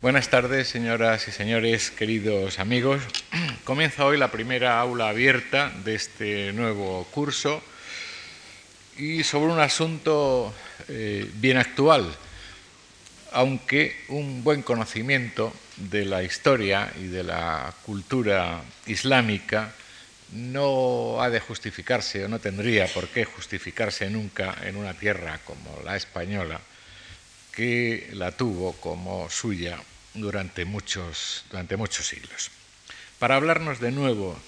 Buenas tardes, señoras y señores, queridos amigos. Comienza hoy la primera aula abierta de este nuevo curso y sobre un asunto eh, bien actual, aunque un buen conocimiento de la historia y de la cultura islámica no ha de justificarse o no tendría por qué justificarse nunca en una tierra como la española que la tuvo como suya durante muchos, durante muchos siglos. Para hablarnos de nuevo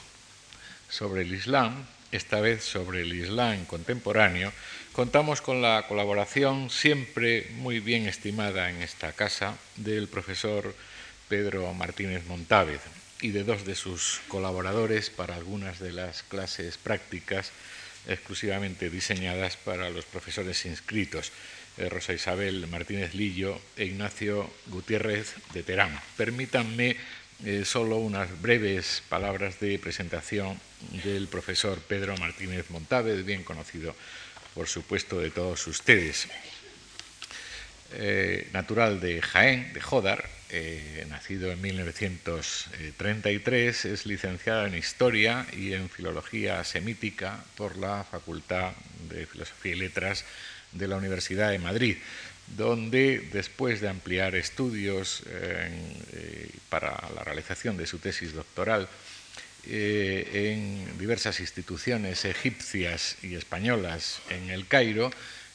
sobre el Islam, esta vez sobre el Islam contemporáneo, contamos con la colaboración siempre muy bien estimada en esta casa del profesor Pedro Martínez Montávez y de dos de sus colaboradores para algunas de las clases prácticas exclusivamente diseñadas para los profesores inscritos. Eh, Rosa Isabel Martínez Lillo e Ignacio Gutiérrez de Terán. Permítanme eh, solo unas breves palabras de presentación del profesor Pedro Martínez Montávez, bien conocido, por supuesto, de todos ustedes. Eh, natural de Jaén, de Jodar, nacido en 1933, es licenciado en Historia y en Filología Semítica por la Facultad de Filosofía y Letras de la Universidad de Madrid, donde después de ampliar estudios eh, para la realización de su tesis doctoral eh, en diversas instituciones egipcias y españolas en el Cairo,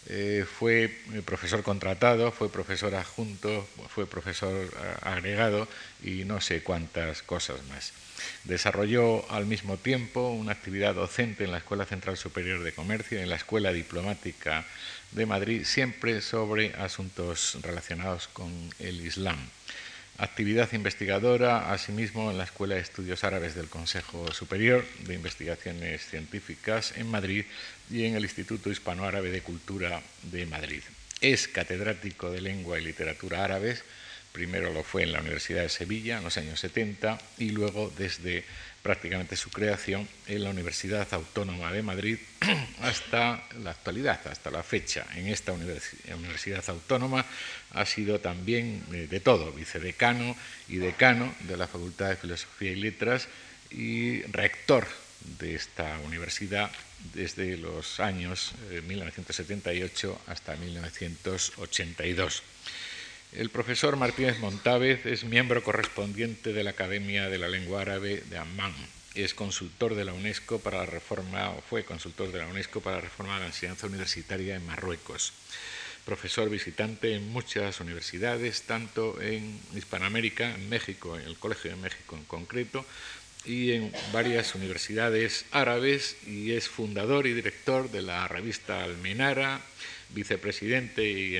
eh, fue profesor contratado, fue profesor adjunto, fue profesor agregado y no sé cuántas cosas más. Desarrolló al mismo tiempo una actividad docente en la Escuela Central Superior de Comercio y en la Escuela Diplomática de Madrid, siempre sobre asuntos relacionados con el Islam. Actividad investigadora, asimismo, en la Escuela de Estudios Árabes del Consejo Superior de Investigaciones Científicas en Madrid y en el Instituto Hispanoárabe de Cultura de Madrid. Es catedrático de Lengua y Literatura Árabes, primero lo fue en la Universidad de Sevilla en los años 70 y luego desde prácticamente su creación en la Universidad Autónoma de Madrid hasta la actualidad, hasta la fecha. En esta Universidad Autónoma ha sido también eh, de todo, vicedecano y decano de la Facultad de Filosofía y Letras y rector de esta universidad desde los años 1978 eh, hasta 1982. El profesor Martínez Montávez es miembro correspondiente de la Academia de la Lengua Árabe de Amman. Es consultor de la UNESCO para la reforma, o fue consultor de la UNESCO para la reforma de la enseñanza universitaria en Marruecos. Profesor visitante en muchas universidades, tanto en Hispanoamérica, en México, en el Colegio de México en concreto, y en varias universidades árabes, y es fundador y director de la revista Almenara, vicepresidente y,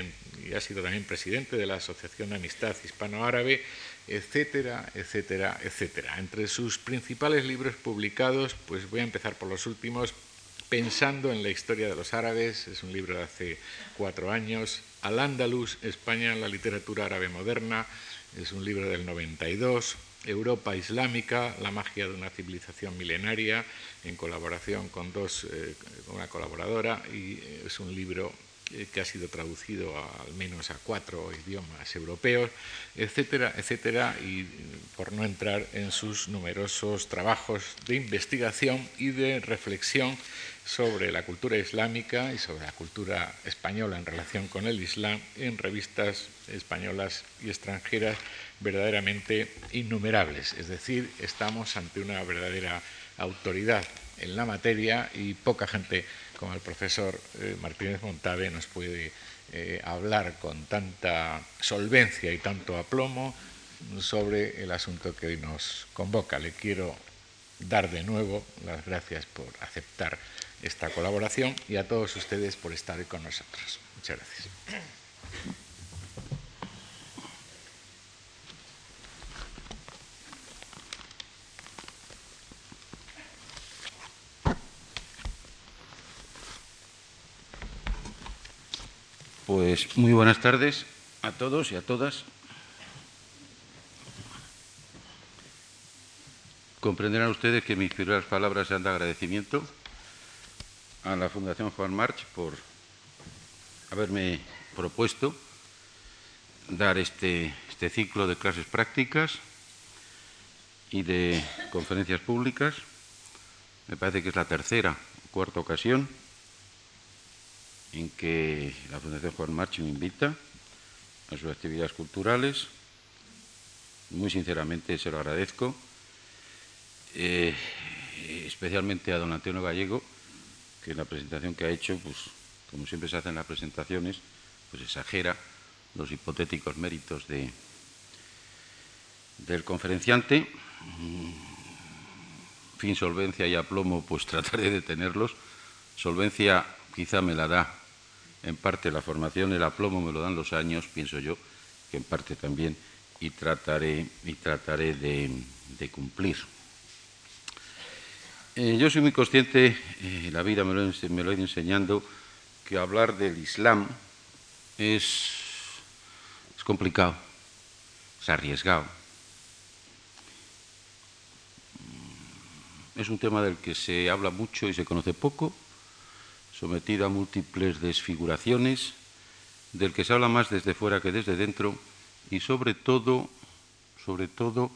ha sido también presidente de la Asociación de Amistad Hispano-Árabe, etcétera, etcétera, etcétera. Entre sus principales libros publicados, pues voy a empezar por los últimos, Pensando en la historia de los árabes, es un libro de hace cuatro años, Al Andalus, España en la literatura árabe moderna, es un libro del 92, Europa Islámica, la magia de una civilización milenaria, en colaboración con dos, eh, una colaboradora, y eh, es un libro que ha sido traducido al menos a cuatro idiomas europeos, etcétera, etcétera, y por no entrar en sus numerosos trabajos de investigación y de reflexión sobre la cultura islámica y sobre la cultura española en relación con el Islam en revistas españolas y extranjeras verdaderamente innumerables. Es decir, estamos ante una verdadera autoridad en la materia y poca gente como el profesor eh, Martínez Montave nos puede eh, hablar con tanta solvencia y tanto aplomo sobre el asunto que hoy nos convoca. Le quiero dar de nuevo las gracias por aceptar esta colaboración y a todos ustedes por estar con nosotros. Muchas gracias. Pues muy buenas tardes a todos y a todas. Comprenderán ustedes que mis primeras palabras sean de agradecimiento a la Fundación Juan March por haberme propuesto dar este, este ciclo de clases prácticas y de conferencias públicas. Me parece que es la tercera o cuarta ocasión en que la Fundación Juan Marchi me invita a sus actividades culturales. Muy sinceramente se lo agradezco, eh, especialmente a don Antonio Gallego, que en la presentación que ha hecho, pues como siempre se hacen las presentaciones, pues exagera los hipotéticos méritos de, del conferenciante. Fin, solvencia y aplomo, pues trataré de tenerlos. Solvencia quizá me la da en parte la formación, el aplomo me lo dan los años, pienso yo, que en parte también, y trataré, y trataré de, cumplir. Eh, yo soy muy consciente, eh, la vida me lo, me lo ha ido enseñando, que hablar del Islam es, es complicado, es arriesgado. Es un tema del que se habla mucho y se conoce poco, sometido a múltiples desfiguraciones, del que se habla más desde fuera que desde dentro, y sobre todo, sobre todo,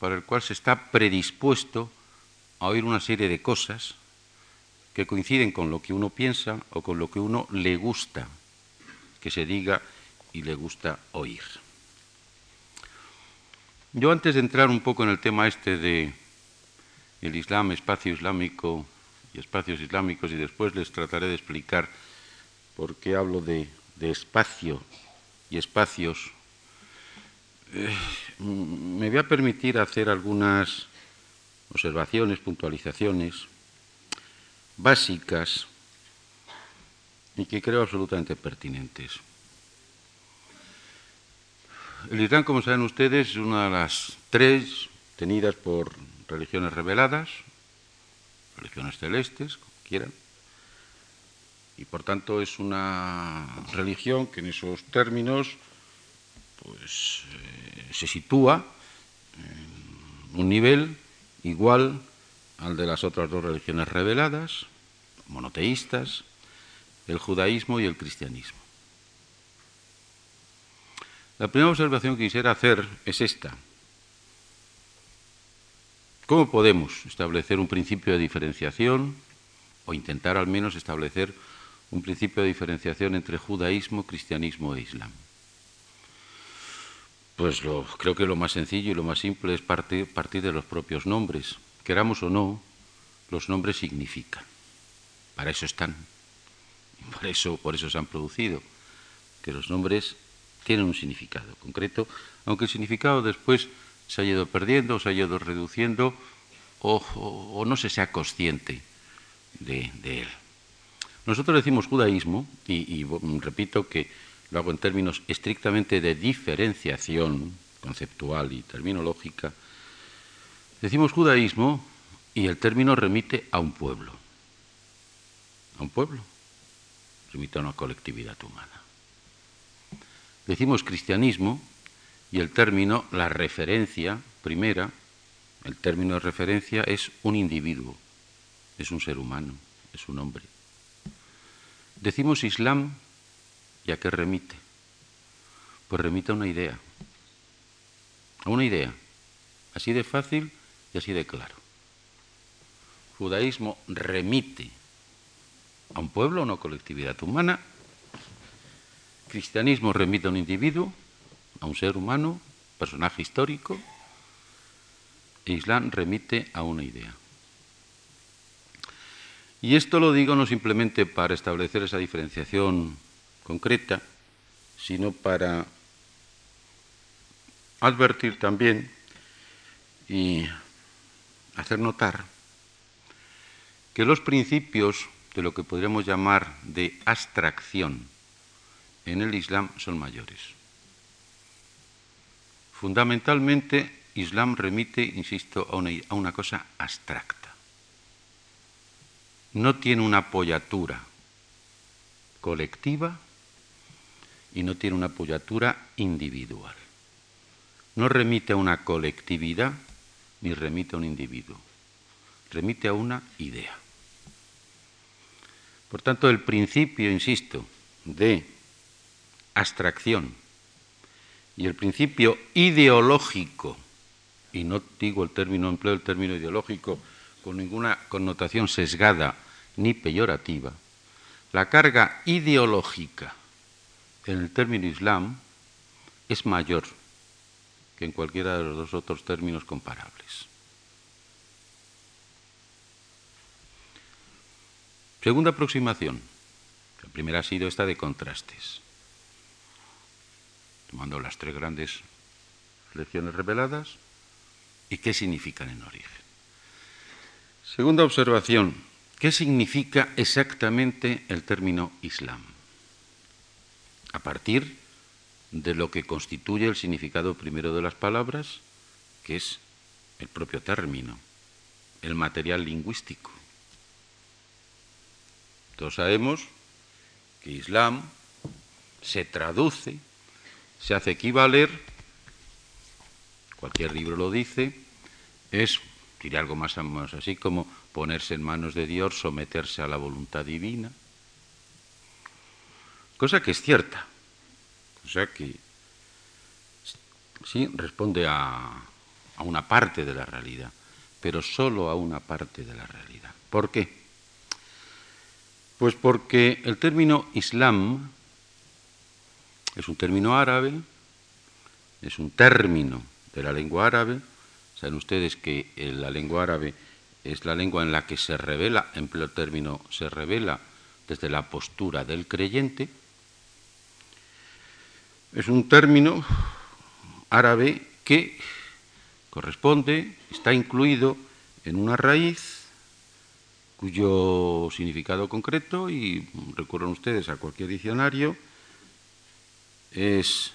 para el cual se está predispuesto a oír una serie de cosas que coinciden con lo que uno piensa o con lo que uno le gusta que se diga y le gusta oír. Yo antes de entrar un poco en el tema este de el Islam, espacio islámico y espacios islámicos, y después les trataré de explicar por qué hablo de, espacio y espacios, eh, me voy a permitir hacer algunas observaciones, puntualizaciones básicas y que creo absolutamente pertinentes. El Islam, como saben ustedes, es una de las tres tenidas por religiones reveladas, religiones celestes, como quieran, y por tanto es una religión que en esos términos pues, eh, se sitúa en un nivel igual al de las otras dos religiones reveladas, monoteístas, el judaísmo y el cristianismo. La primera observación que quisiera hacer es esta. ¿Cómo podemos establecer un principio de diferenciación o intentar al menos establecer un principio de diferenciación entre judaísmo, cristianismo e islam? Pues creo que lo más sencillo y lo más simple es partir, partir de los propios nombres. Queramos o no, los nombres significan. Para eso están. Por eso, por eso se han producido, que los nombres tienen un significado concreto, aunque el significado después se haya ido perdiendo, se haya ido reduciendo, o, no se sea consciente de, él. Nosotros decimos judaísmo, y, repito que lo hago en términos estrictamente de diferenciación conceptual y terminológica, decimos judaísmo y el término remite a un pueblo, a un pueblo, remite a una colectividad humana. Decimos cristianismo y el término, la referencia primera, el término de referencia es un individuo, es un ser humano, es un hombre. Decimos Islam y a qué remite? Pues remite a una idea, a una idea, así de fácil y así de claro. Judaísmo remite a un pueblo, a una colectividad humana. Cristianismo remite a un individuo, a un ser humano, personaje histórico. E Islam remite a una idea. Y esto lo digo no simplemente para establecer esa diferenciación concreta, sino para advertir también y hacer notar que los principios de lo que podríamos llamar de abstracción en el Islam son mayores. Fundamentalmente, Islam remite, insisto, a una, cosa abstracta. No tiene una apoyatura colectiva y no tiene una apoyatura individual. No remite a una colectividad ni remite a un individuo. Remite a una idea. Por tanto, el principio, insisto, de abstracción y el principio ideológico, y no digo el término, empleo el término ideológico con ninguna connotación sesgada ni peyorativa, la carga ideológica en el término Islam es mayor que en cualquiera de los dos otros términos comparables. Segunda aproximación. La primera ha sido esta de contrastes. Tomando las tres grandes lecciones reveladas y qué significan en origen. Segunda observación. ¿Qué significa exactamente el término Islam? A partir de lo que constituye el significado primero de las palabras, que es el propio término, el material lingüístico. Todos sabemos que Islam se traduce, se hace equivaler, cualquier libro lo dice, es, diré algo más menos así, como ponerse en manos de Dios, someterse a la voluntad divina, cosa que es cierta, o sea que sí responde a, a una parte de la realidad, pero solo a una parte de la realidad. ¿Por qué? Pues porque el término Islam es un término árabe, es un término de la lengua árabe. Saben ustedes que la lengua árabe es la lengua en la que se revela, empleo el término, se revela desde la postura del creyente. Es un término árabe que corresponde, está incluido en una raíz cuyo significado concreto, y recurran ustedes a cualquier diccionario, es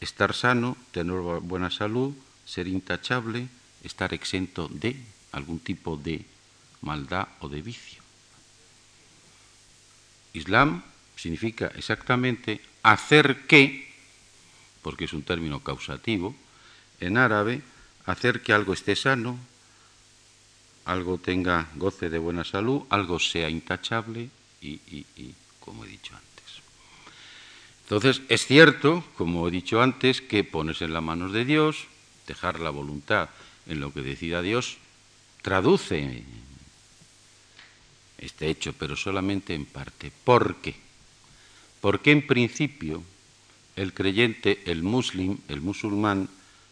estar sano, tener buena salud, ser intachable, estar exento de algún tipo de maldad o de vicio. Islam significa exactamente hacer que, porque es un término causativo, en árabe, hacer que algo esté sano, algo tenga goce de buena salud, algo sea intachable y, como he dicho antes. Entonces, es cierto, como he dicho antes, que ponerse en las manos de Dios, dejar la voluntad en lo que decida Dios, traduce este hecho, pero solamente en parte. ¿Por qué? Porque en principio el creyente, el muslim, el musulmán,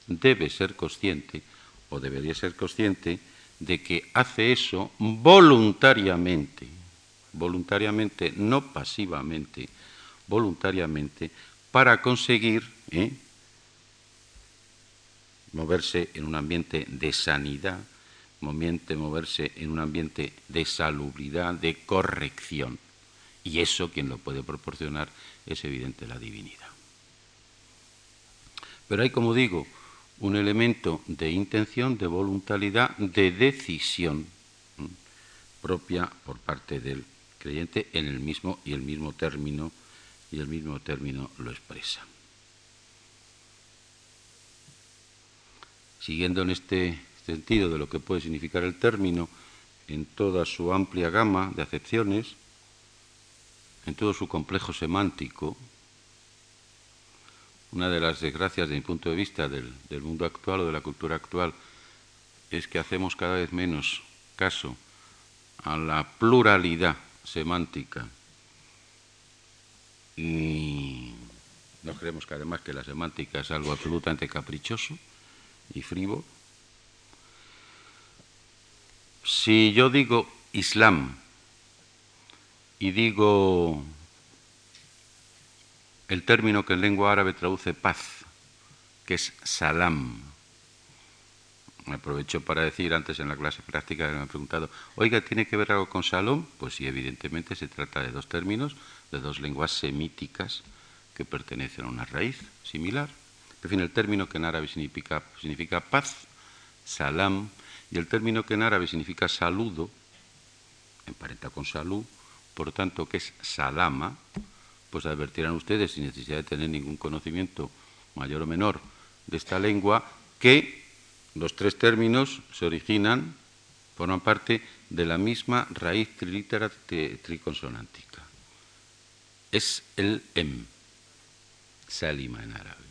debe ser consciente, o debería ser consciente, de que hace eso voluntariamente, voluntariamente, no pasivamente, voluntariamente, para conseguir ¿eh? moverse en un ambiente de sanidad, moverse en un ambiente de salubridad, de corrección. Y eso quien lo puede proporcionar es evidente la divinidad. Pero hay, como digo, un elemento de intención, de voluntariedad, de decisión propia por parte del creyente en el mismo y el mismo término y el mismo término lo expresa. Siguiendo en este sentido de lo que puede significar el término en toda su amplia gama de acepciones, en todo su complejo semántico, una de las desgracias, de mi punto de vista, del, mundo actual o de la cultura actual es que hacemos cada vez menos caso a la pluralidad semántica y no creemos que además que la semántica es algo absolutamente caprichoso y frívolo. Si yo digo Islam y digo el término que en lengua árabe traduce paz, que es salam. Me aprovecho para decir antes en la clase práctica me han preguntado, oiga, ¿tiene que ver algo con salom? Pues sí, evidentemente se trata de dos términos, de dos lenguas semíticas que pertenecen a una raíz similar. En fin, el término que en árabe significa, significa paz, salam, y el término que en árabe significa saludo, emparenta con salud, por tanto que es salama, pues advertirán ustedes, sin necesidad de tener ningún conocimiento mayor o menor de esta lengua, que los tres términos se originan, forman parte de la misma raíz trilítera triconsonántica. Es el em, salima en árabe.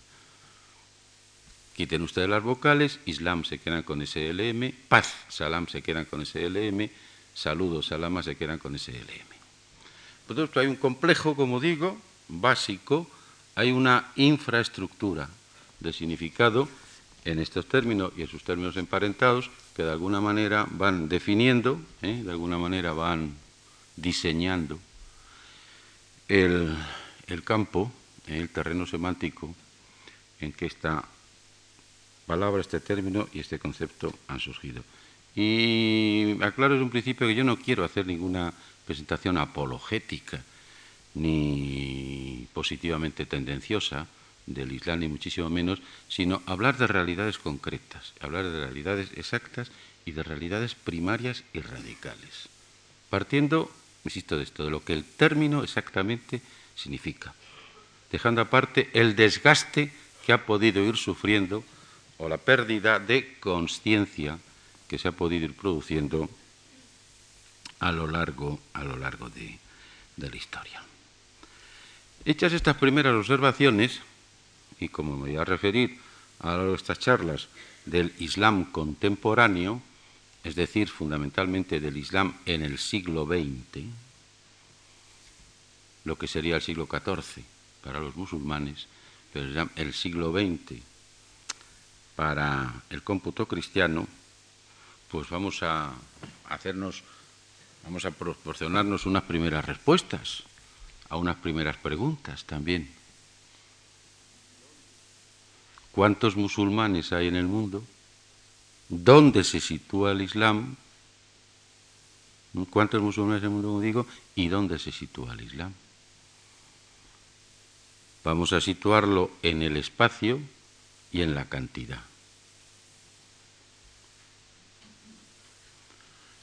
Quiten ustedes las vocales, Islam se quedan con SLM, paz, salam se quedan con SLM, saludos, salama se quedan con SLM. Por tanto, hay un complejo, como digo, básico, hay una infraestructura de significado en estos términos y en sus términos emparentados que de alguna manera van definiendo, ¿eh? de alguna manera van diseñando el, campo, el terreno semántico en que esta palabra, este término y este concepto han surgido. Y aclaro desde un principio que yo no quiero hacer ninguna presentación apologética ni positivamente tendenciosa del Islam, ni muchísimo menos, sino hablar de realidades concretas, hablar de realidades exactas y de realidades primarias y radicales. Partiendo, insisto, de esto, de lo que el término exactamente significa, dejando aparte el desgaste que ha podido ir sufriendo o la pérdida de conciencia que se ha podido ir produciendo a lo largo, a lo largo de, de la historia. Hechas estas primeras observaciones, y como me voy a referir a estas charlas del Islam contemporáneo, es decir, fundamentalmente del Islam en el siglo XX, lo que sería el siglo XIV para los musulmanes, pero el siglo XX para el cómputo cristiano, pues vamos a hacernos, vamos a proporcionarnos unas primeras respuestas a unas primeras preguntas también. ¿Cuántos musulmanes hay en el mundo? ¿Dónde se sitúa el Islam? ¿Cuántos musulmanes en el mundo, digo? ¿Y dónde se sitúa el Islam? Vamos a situarlo en el espacio y en la cantidad.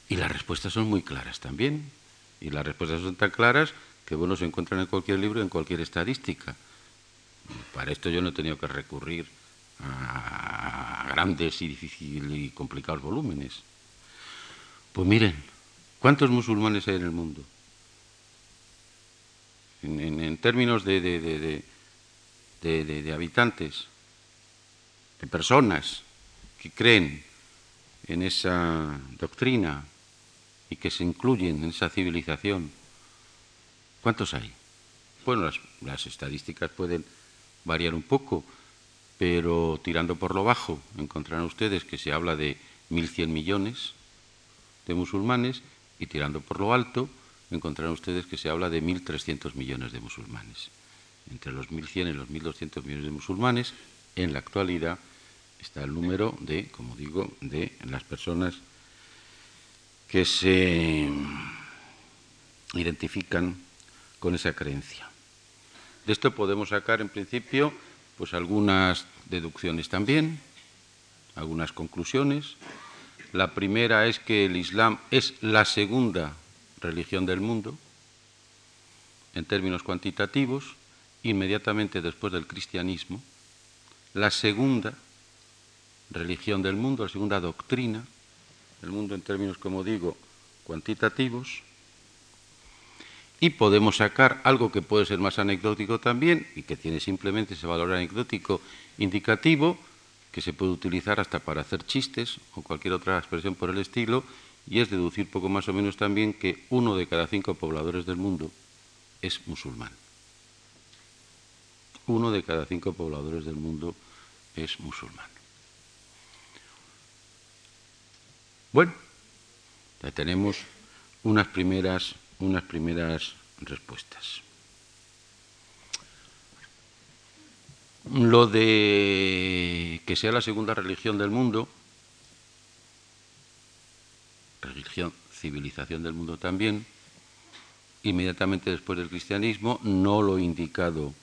Y las respuestas son muy claras también. Y las respuestas son tan claras que bueno se encuentran en cualquier libro, en cualquier estadística. Para esto yo no he tenido que recurrir a grandes y difíciles y complicados volúmenes. Pues miren, ¿cuántos musulmanes hay en el mundo? En, términos de, habitantes, de personas que creen en esa doctrina y que se incluyen en esa civilización ¿Cuántos hay? Bueno, las, estadísticas pueden variar un poco, pero tirando por lo bajo encontrarán ustedes que se habla de 1.100 millones de musulmanes y tirando por lo alto encontrarán ustedes que se habla de 1.300 millones de musulmanes. Entre los 1.100 y los 1.200 millones de musulmanes, en la actualidad está el número de, como digo, de las personas que se identifican con esa creencia. De esto podemos sacar, en principio, pues algunas deducciones también, algunas conclusiones. La primera es que el Islam es la segunda religión del mundo, en términos cuantitativos, inmediatamente después del cristianismo, la segunda religión del mundo, la segunda doctrina del mundo en términos, como digo, cuantitativos, y podemos sacar algo que puede ser más anecdótico también y que tiene simplemente ese valor anecdótico indicativo que se puede utilizar hasta para hacer chistes o cualquier otra expresión por el estilo y es deducir poco más o menos también que uno de cada cinco pobladores del mundo es musulmán. Uno de cada cinco pobladores del mundo es musulmán. Bueno, ya tenemos unas primeras unas primeras respuestas. Lo de que sea la segunda religión del mundo, religión, civilización del mundo también, inmediatamente después del cristianismo, no lo he indicado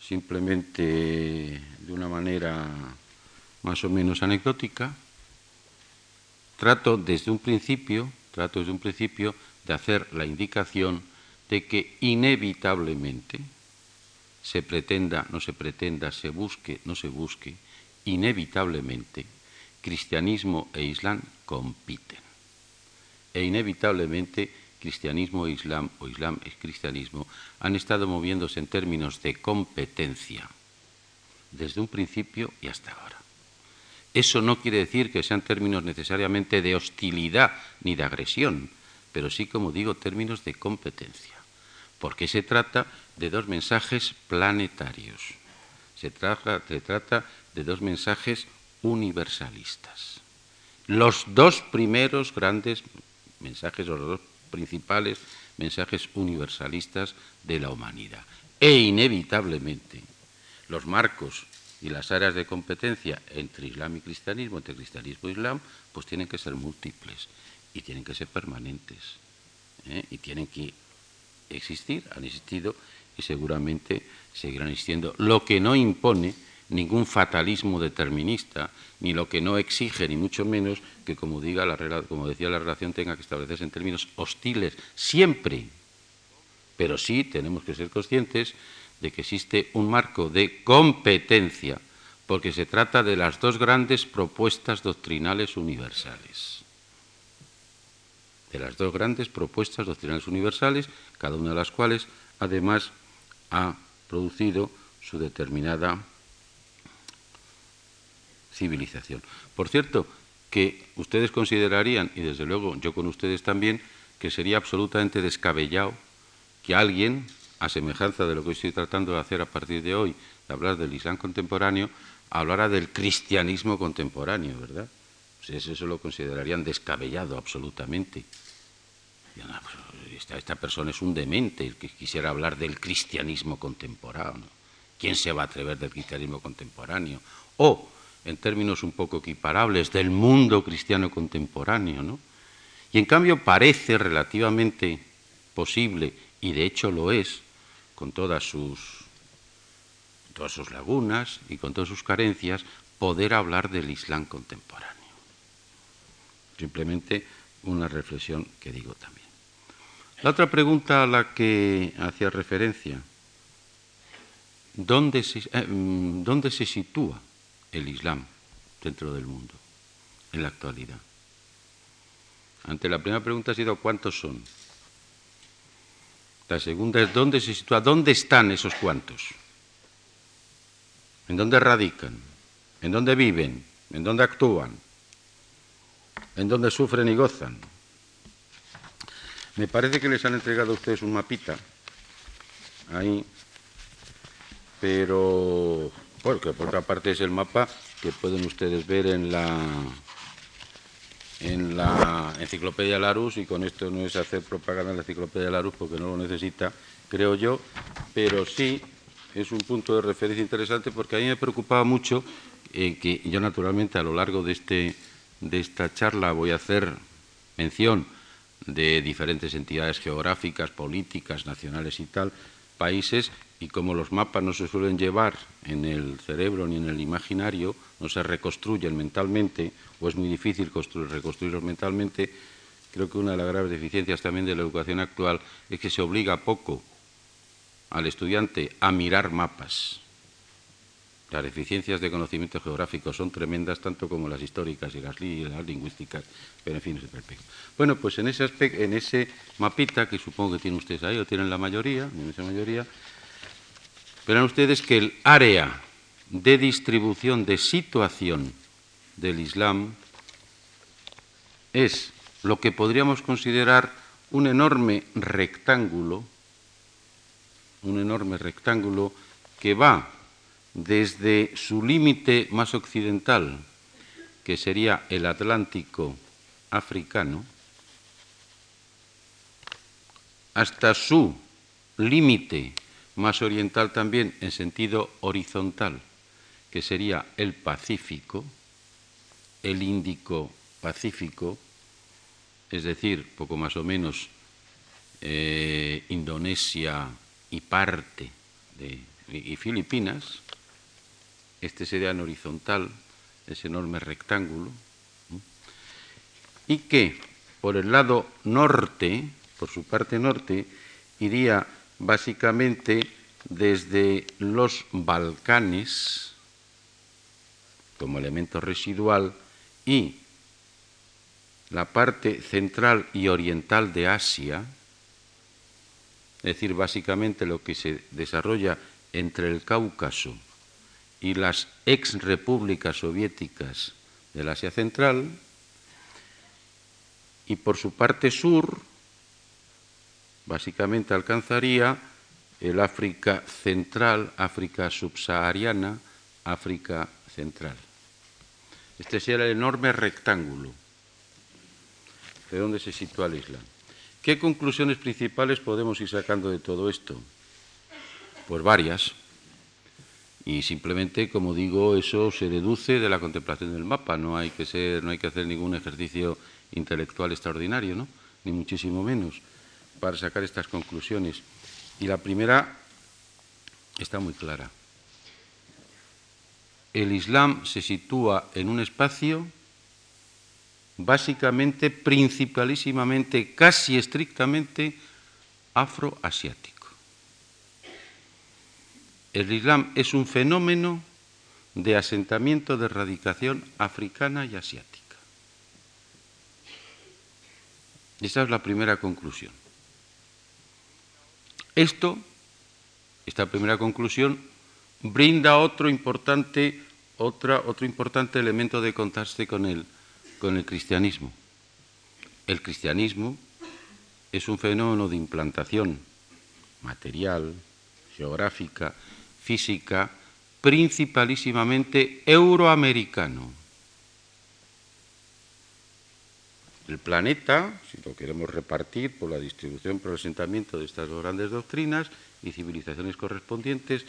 simplemente de una manera más o menos anecdótica, trato desde un principio, trato desde un principio de hacer la indicación de que inevitablemente se pretenda, no se pretenda, se busque, no se busque, inevitablemente cristianismo e islam compiten. E inevitablemente cristianismo e islam o islam e cristianismo han estado moviéndose en términos de competencia desde un principio y hasta ahora. Eso no quiere decir que sean términos necesariamente de hostilidad ni de agresión, pero sí, como digo, términos de competencia, porque se trata de dos mensajes planetarios, se trata, de dos mensajes universalistas. Los dos primeros grandes mensajes, o los dos principales mensajes universalistas de la humanidad. E inevitablemente los marcos y las áreas de competencia entre Islam y cristianismo, entre cristianismo e Islam, pues tienen que ser múltiples y tienen que ser permanentes ¿eh? y tienen que existir, han existido y seguramente seguirán existiendo. Lo que no impone ningún fatalismo determinista, ni lo que no exige, ni mucho menos, que como, diga la, como decía la relación tenga que establecerse en términos hostiles, siempre. Pero sí tenemos que ser conscientes de que existe un marco de competencia, porque se trata de las dos grandes propuestas doctrinales universales. De las dos grandes propuestas doctrinales universales, cada una de las cuales además ha producido su determinada civilización. Por cierto, que ustedes considerarían, y desde luego yo con ustedes también, que sería absolutamente descabellado que alguien a semejanza de lo que estoy tratando de hacer a partir de hoy, de hablar del Islam contemporáneo, hablara del cristianismo contemporáneo, ¿verdad? Pues eso lo considerarían descabellado absolutamente. Esta, esta, persona es un demente que quisiera hablar del cristianismo contemporáneo. ¿Quién se va a atrever del cristianismo contemporáneo? O, en términos un poco equiparables, del mundo cristiano contemporáneo, ¿no? Y en cambio parece relativamente posible, y de hecho lo es, con todas sus, todas sus lagunas y con todas sus carencias, poder hablar del Islam contemporáneo. Simplemente una reflexión que digo también. La otra pregunta a la que hacía referencia, ¿dónde se, eh, mm, ¿dónde se sitúa el Islam dentro del mundo en la actualidad? Ante la primera pregunta ha sido ¿cuántos son? La segunda es dónde se sitúa, dónde están esos cuantos, en dónde radican, en dónde viven, en dónde actúan, en dónde sufren y gozan. Me parece que les han entregado a ustedes un mapita ahí, pero porque por otra parte es el mapa que pueden ustedes ver en la en la enciclopedia Larus, y con esto no es hacer propaganda en la enciclopedia Larus porque no lo necesita, creo yo, pero sí es un punto de referencia interesante porque a mí me preocupaba mucho eh, que yo naturalmente a lo largo de, este, de esta charla voy a hacer mención de diferentes entidades geográficas, políticas, nacionales y tal, países, y como los mapas no se suelen llevar en el cerebro ni en el imaginario, no se reconstruyen mentalmente, o es muy difícil reconstruirlos mentalmente, creo que una de las graves deficiencias también de la educación actual es que se obliga poco al estudiante a mirar mapas. Las deficiencias de conocimiento geográfico son tremendas, tanto como las históricas y las, lingüísticas, pero en fin, es el Bueno, pues en ese, aspecto, en ese mapita, que supongo que tienen ustedes ahí, o tienen la mayoría, en esa mayoría, verán ustedes que el área de distribución de situación del Islam es lo que podríamos considerar un enorme rectángulo, un enorme rectángulo que va desde su límite más occidental, que sería el Atlántico africano, hasta su límite más oriental también en sentido horizontal, que sería el Pacífico, el Índico Pacífico, es decir, poco más o menos eh, Indonesia y parte de y Filipinas, este sería en horizontal, ese enorme rectángulo, y que por el lado norte, por su parte norte, iría básicamente desde los Balcanes, como elemento residual, y la parte central y oriental de Asia, es decir, básicamente lo que se desarrolla entre el Cáucaso y las ex repúblicas soviéticas del Asia Central, y por su parte sur, básicamente alcanzaría el África Central, África subsahariana, África Central. Este sería el enorme rectángulo de donde se sitúa el Islam. ¿Qué conclusiones principales podemos ir sacando de todo esto? Pues varias. Y simplemente, como digo, eso se deduce de la contemplación del mapa. No hay que hacer ningún ejercicio intelectual extraordinario. Ni muchísimo menos para sacar estas conclusiones. Y la primera está muy clara. El Islam se sitúa en un espacio básicamente, principalísimamente, casi estrictamente afroasiático. El Islam es un fenómeno de asentamiento de radicación africana y asiática. Esa es la primera conclusión. Esto, esta primera conclusión, brinda otro importante, otra, otro importante elemento de contraste con el, con el cristianismo. El cristianismo es un fenómeno de implantación material, geográfica, física, principalísimamente euroamericano. El planeta, si lo queremos repartir por la distribución, por el asentamiento de estas dos grandes doctrinas y civilizaciones correspondientes,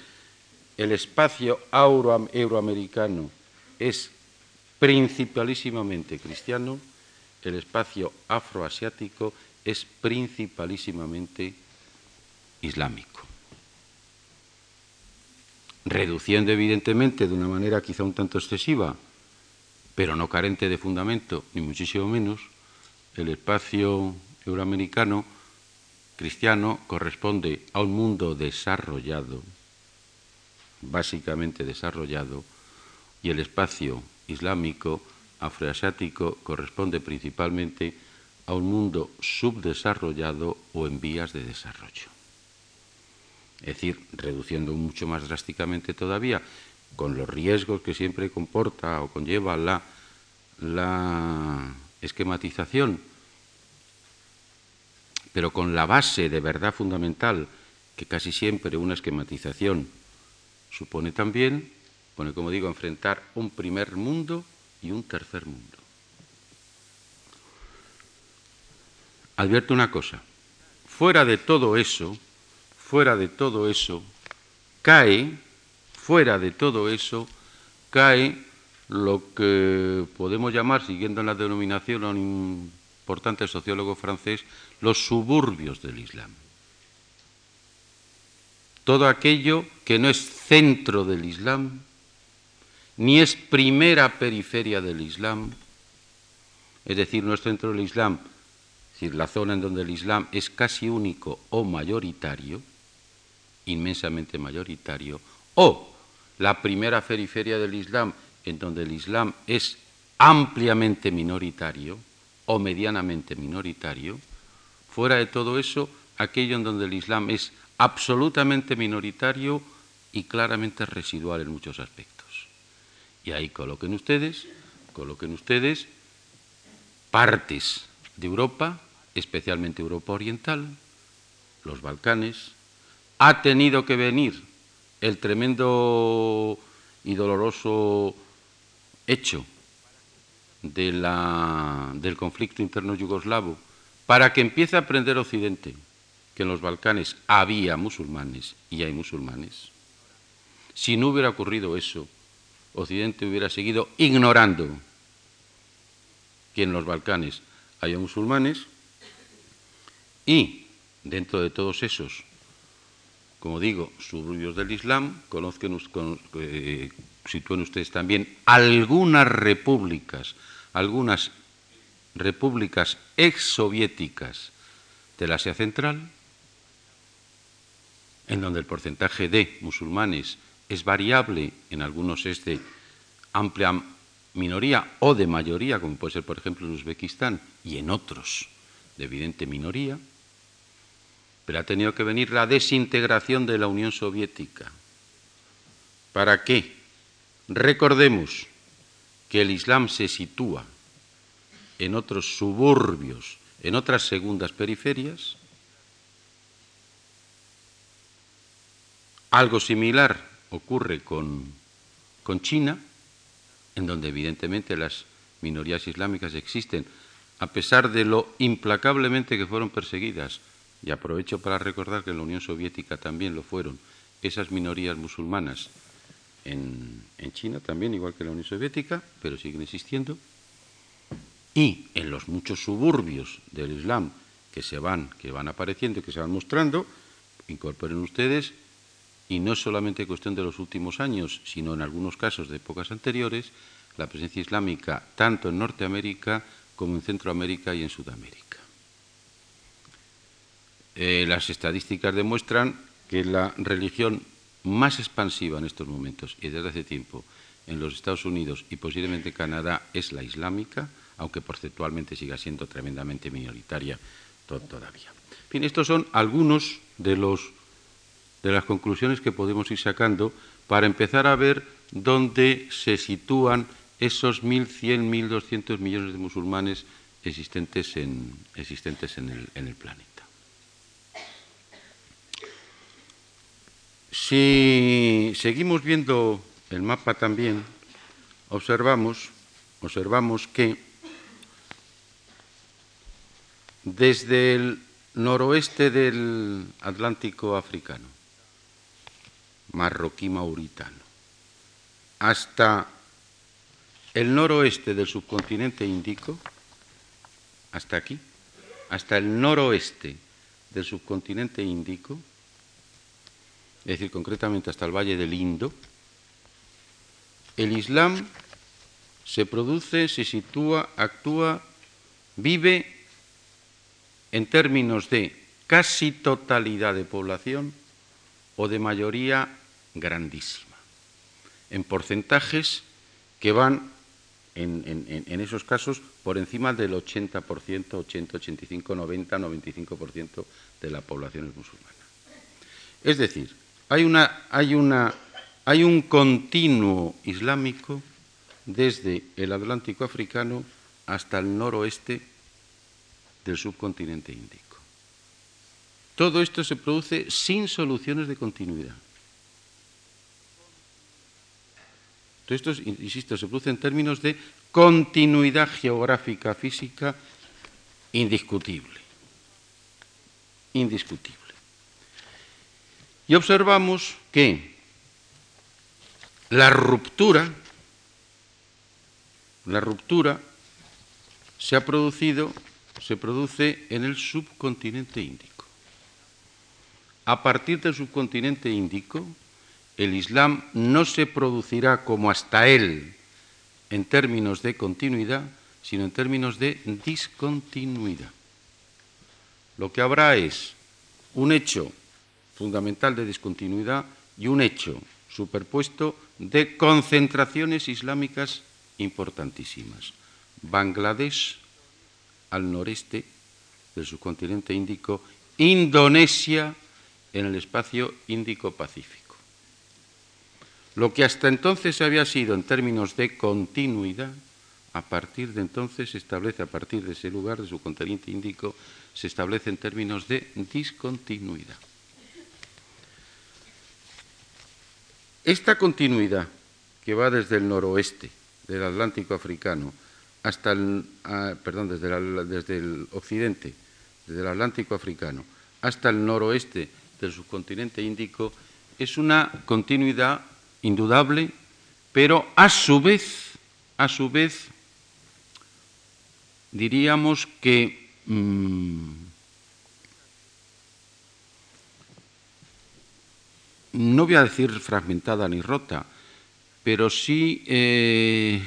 el espacio euroamericano es principalísimamente cristiano, el espacio afroasiático es principalísimamente islámico. Reduciendo evidentemente de una manera quizá un tanto excesiva, pero no carente de fundamento, ni muchísimo menos, el espacio euroamericano cristiano corresponde a un mundo desarrollado, básicamente desarrollado, y el espacio islámico afroasiático corresponde principalmente a un mundo subdesarrollado o en vías de desarrollo. Es decir, reduciendo mucho más drásticamente todavía, con los riesgos que siempre comporta o conlleva la, esquematización, pero con la base de verdad fundamental que casi siempre una esquematización supone también, pone como digo, enfrentar un primer mundo y un tercer mundo. Advierto una cosa, fuera de todo eso, fuera de todo eso, cae, fuera de todo eso, cae lo que podemos llamar, siguiendo la denominación a un importante sociólogo francés, los suburbios del Islam. Todo aquello que no es centro del Islam, ni es primera periferia del Islam, es decir, no es centro del Islam, es decir, la zona en donde el Islam es casi único o mayoritario, inmensamente mayoritario, o la primera periferia del Islam en donde el Islam es ampliamente minoritario o medianamente minoritario, fuera de todo eso, aquello en donde el Islam es absolutamente minoritario y claramente residual en muchos aspectos. Y ahí coloquen ustedes, coloquen ustedes partes de Europa, especialmente Europa Oriental, los Balcanes, ha tenido que venir el tremendo y doloroso hecho del conflicto interno yugoslavo para que empiece a aprender Occidente que en los Balcanes había musulmanes y hay musulmanes. Si no hubiera ocurrido eso, Occidente hubiera seguido ignorando que en los Balcanes haya musulmanes y dentro de todos esos, como digo, suburbios del Islam, conozcan, eh, sitúen ustedes también algunas repúblicas, algunas repúblicas exsoviéticas del Asia Central, en donde el porcentaje de musulmanes es variable, en algunos es de amplia minoría o de mayoría, como puede ser por ejemplo en Uzbekistán, y en otros de evidente minoría, pero ha tenido que venir la desintegración de la Unión Soviética. ¿Para qué? Recordemos que el Islam se sitúa en otros suburbios, en otras segundas periferias, algo similar ocurre con, con China, en donde evidentemente las minorías islámicas existen, a pesar de lo implacablemente que fueron perseguidas, y aprovecho para recordar que en la Unión Soviética también lo fueron, esas minorías musulmanas en, China también, igual que en la Unión Soviética, pero siguen existiendo, y en los muchos suburbios del Islam que se van, que van apareciendo y que se van mostrando, incorporen ustedes, y no es solamente cuestión de los últimos años, sino en algunos casos de épocas anteriores, la presencia islámica tanto en Norteamérica como en Centroamérica y en Sudamérica. Eh, las estadísticas demuestran que la religión más expansiva en estos momentos y desde hace tiempo en los Estados Unidos y posiblemente Canadá es la islámica, aunque porcentualmente siga siendo tremendamente minoritaria todavía. En fin, estos son algunos de, los, de las conclusiones que podemos ir sacando para empezar a ver dónde se sitúan esos 1.100, 1.200 millones de musulmanes existentes en, existentes en el, en el planeta. Si seguimos viendo el mapa también, observamos, observamos que desde el noroeste del Atlántico africano, marroquí mauritano, hasta el noroeste del subcontinente índico, hasta aquí, hasta el noroeste del subcontinente índico, es decir, concretamente hasta el Valle del Indo, el Islam se produce, se sitúa, actúa, vive en términos de casi totalidad de población o de mayoría grandísima, en porcentajes que van en, esos casos por encima del 80%, 80, 85, 90, 95% de la población musulmana. Es decir, hay, una, hay, una, hay un continuo islámico desde el Atlántico africano hasta el noroeste del subcontinente índico. Todo esto se produce sin soluciones de continuidad. Todo esto, insisto, se produce en términos de continuidad geográfica física indiscutible. Indiscutible. Y observamos que la ruptura, la ruptura se ha producido, se produce en el subcontinente índico. A partir del subcontinente índico, el Islam no se producirá como hasta él en términos de continuidad, sino en términos de discontinuidad. Lo que habrá es un hecho fundamental de discontinuidad y un hecho superpuesto de concentraciones islámicas importantísimas. Bangladesh al noreste del subcontinente índico, Indonesia en el espacio índico-pacífico. Lo que hasta entonces había sido en términos de continuidad, a partir de entonces se establece, a partir de ese lugar de su continente índico, se establece en términos de discontinuidad. Esta continuidad que va desde el noroeste del Atlántico africano hasta el, ah, perdón, desde el, occidente, desde el Atlántico africano hasta el noroeste del subcontinente índico, es una continuidad indudable, pero a su vez, a su vez, diríamos que mm, no voy a decir fragmentada ni rota, pero sí eh,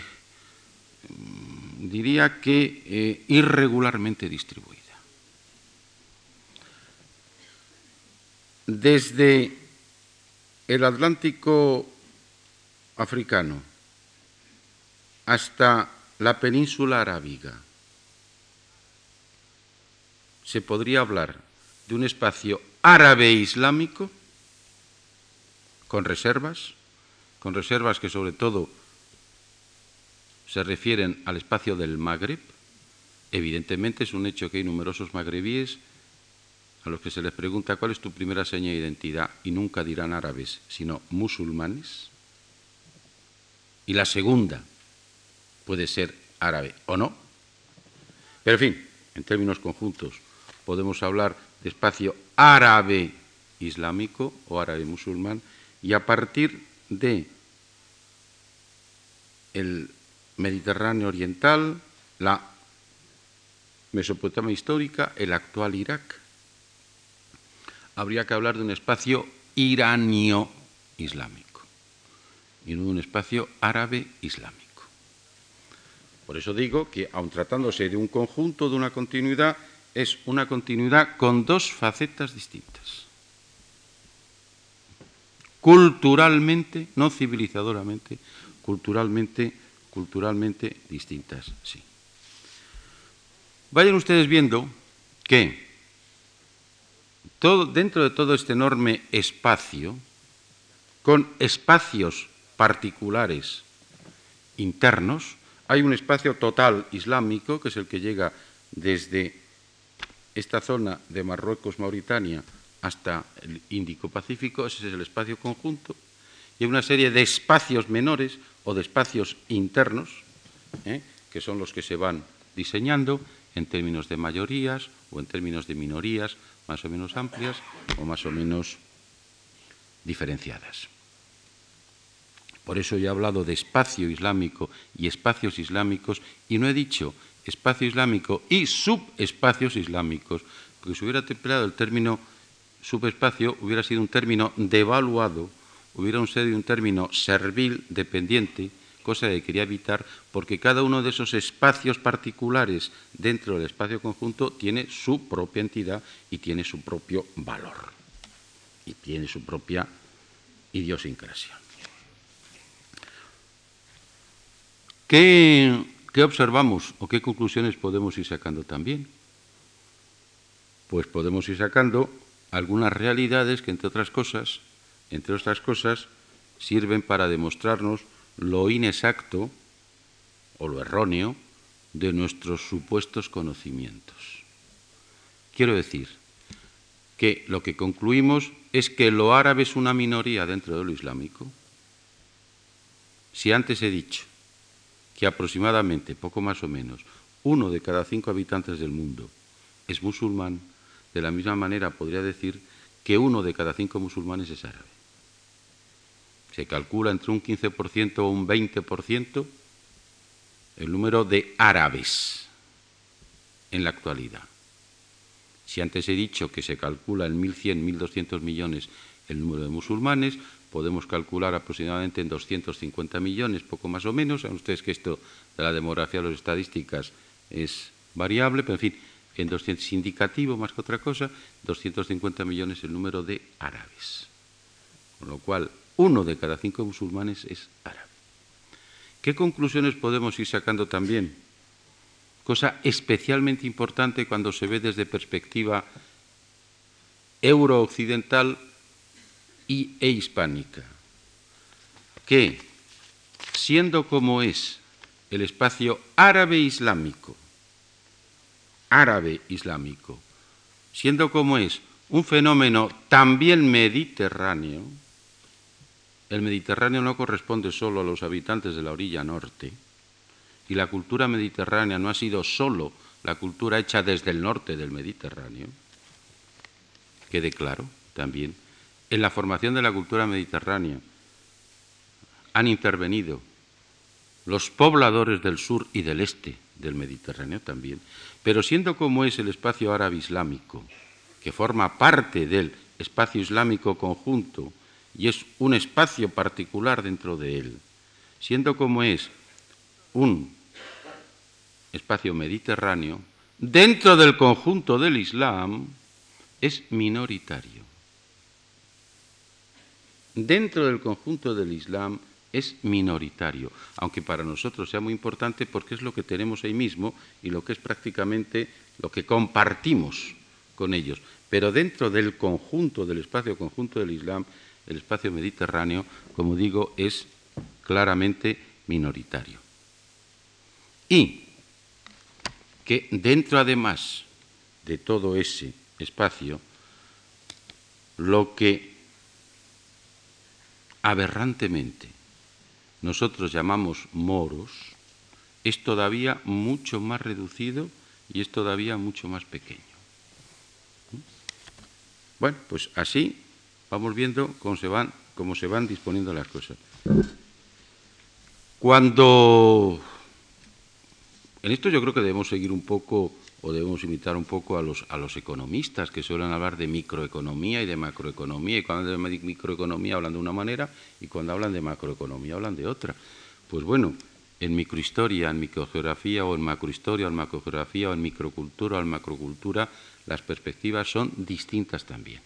diría que eh, irregularmente distribuida. Desde el Atlántico africano hasta la península arábiga, se podría hablar de un espacio árabe islámico con reservas, con reservas que sobre todo se refieren al espacio del Magreb. Evidentemente es un hecho que hay numerosos magrebíes a los que se les pregunta cuál es tu primera seña de identidad y nunca dirán árabes, sino musulmanes. Y la segunda puede ser árabe o no. Pero en fin, en términos conjuntos, podemos hablar de espacio árabe islámico o árabe musulmán y a partir de el Mediterráneo oriental, la Mesopotamia histórica, el actual Irak, habría que hablar de un espacio iranio islámico y no de un espacio árabe islámico. Por eso digo que, aun tratándose de un conjunto, de una continuidad, es una continuidad con dos facetas distintas. Culturalmente, no civilizadoramente, culturalmente, culturalmente distintas, sí. Vayan ustedes viendo que todo, dentro de todo este enorme espacio, con espacios particulares internos, hay un espacio total islámico, que es el que llega desde esta zona de Marruecos, Mauritania, hasta el Índico-Pacífico, ese es el espacio conjunto, y una serie de espacios menores o de espacios internos, ¿eh? que son los que se van diseñando en términos de mayorías o en términos de minorías más o menos amplias o más o menos diferenciadas. Por eso yo he hablado de espacio islámico y espacios islámicos y no he dicho espacio islámico y subespacios islámicos, porque si hubiera empleado el término subespacio hubiera sido un término devaluado, hubiera sido un término servil, dependiente, cosa que quería evitar, porque cada uno de esos espacios particulares dentro del espacio conjunto tiene su propia entidad y tiene su propio valor y tiene su propia idiosincrasia. ¿Qué, observamos o qué conclusiones podemos ir sacando también? Pues podemos ir sacando algunas realidades que, entre otras cosas, entre otras cosas, sirven para demostrarnos lo inexacto o lo erróneo de nuestros supuestos conocimientos. Quiero decir que lo que concluimos es que lo árabe es una minoría dentro de lo islámico. Si antes he dicho que aproximadamente, poco más o menos, uno de cada cinco habitantes del mundo es musulmán, de la misma manera podría decir que uno de cada cinco musulmanes es árabe. Se calcula entre un 15% o un 20% el número de árabes en la actualidad. Si antes he dicho que se calcula en 1.100, 1.200 millones el número de musulmanes, podemos calcular aproximadamente en 250 millones, poco más o menos. Saben ustedes que esto de la demografía de las estadísticas es variable, pero en fin, en 200, es indicativo más que otra cosa, 250 millones el número de árabes. Con lo cual, uno de cada cinco musulmanes es árabe. ¿Qué conclusiones podemos ir sacando también? Cosa especialmente importante cuando se ve desde perspectiva eurooccidental y, e hispánica, que, siendo como es el espacio árabe islámico, árabe islámico, siendo como es un fenómeno también mediterráneo, el Mediterráneo no corresponde solo a los habitantes de la orilla norte, y la cultura mediterránea no ha sido solo la cultura hecha desde el norte del Mediterráneo, quede claro también en la formación de la cultura mediterránea han intervenido los pobladores del sur y del este del Mediterráneo también, pero siendo como es el espacio árabe islámico, que forma parte del espacio islámico conjunto y es un espacio particular dentro de él, siendo como es un espacio mediterráneo, dentro del conjunto del Islam es minoritario. Dentro del conjunto del Islam es minoritario, aunque para nosotros sea muy importante porque es lo que tenemos ahí mismo y lo que es prácticamente lo que compartimos con ellos. Pero dentro del conjunto, del espacio conjunto del Islam, el espacio mediterráneo, como digo, es claramente minoritario. Y que dentro además de todo ese espacio, lo que aberrantemente nosotros llamamos moros es todavía mucho más reducido y es todavía mucho más pequeño. Bueno, pues así vamos viendo cómo se van, cómo se van disponiendo las cosas. Cuando en esto yo creo que debemos seguir un poco o debemos imitar un poco a los, a los economistas que suelen hablar de microeconomía y de macroeconomía, y cuando hablan de microeconomía hablan de una manera y cuando hablan de macroeconomía hablan de otra. Pues bueno, en microhistoria, en microgeografía o en macrohistoria o en macrogeografía o en microcultura o en macrocultura, las perspectivas son distintas también.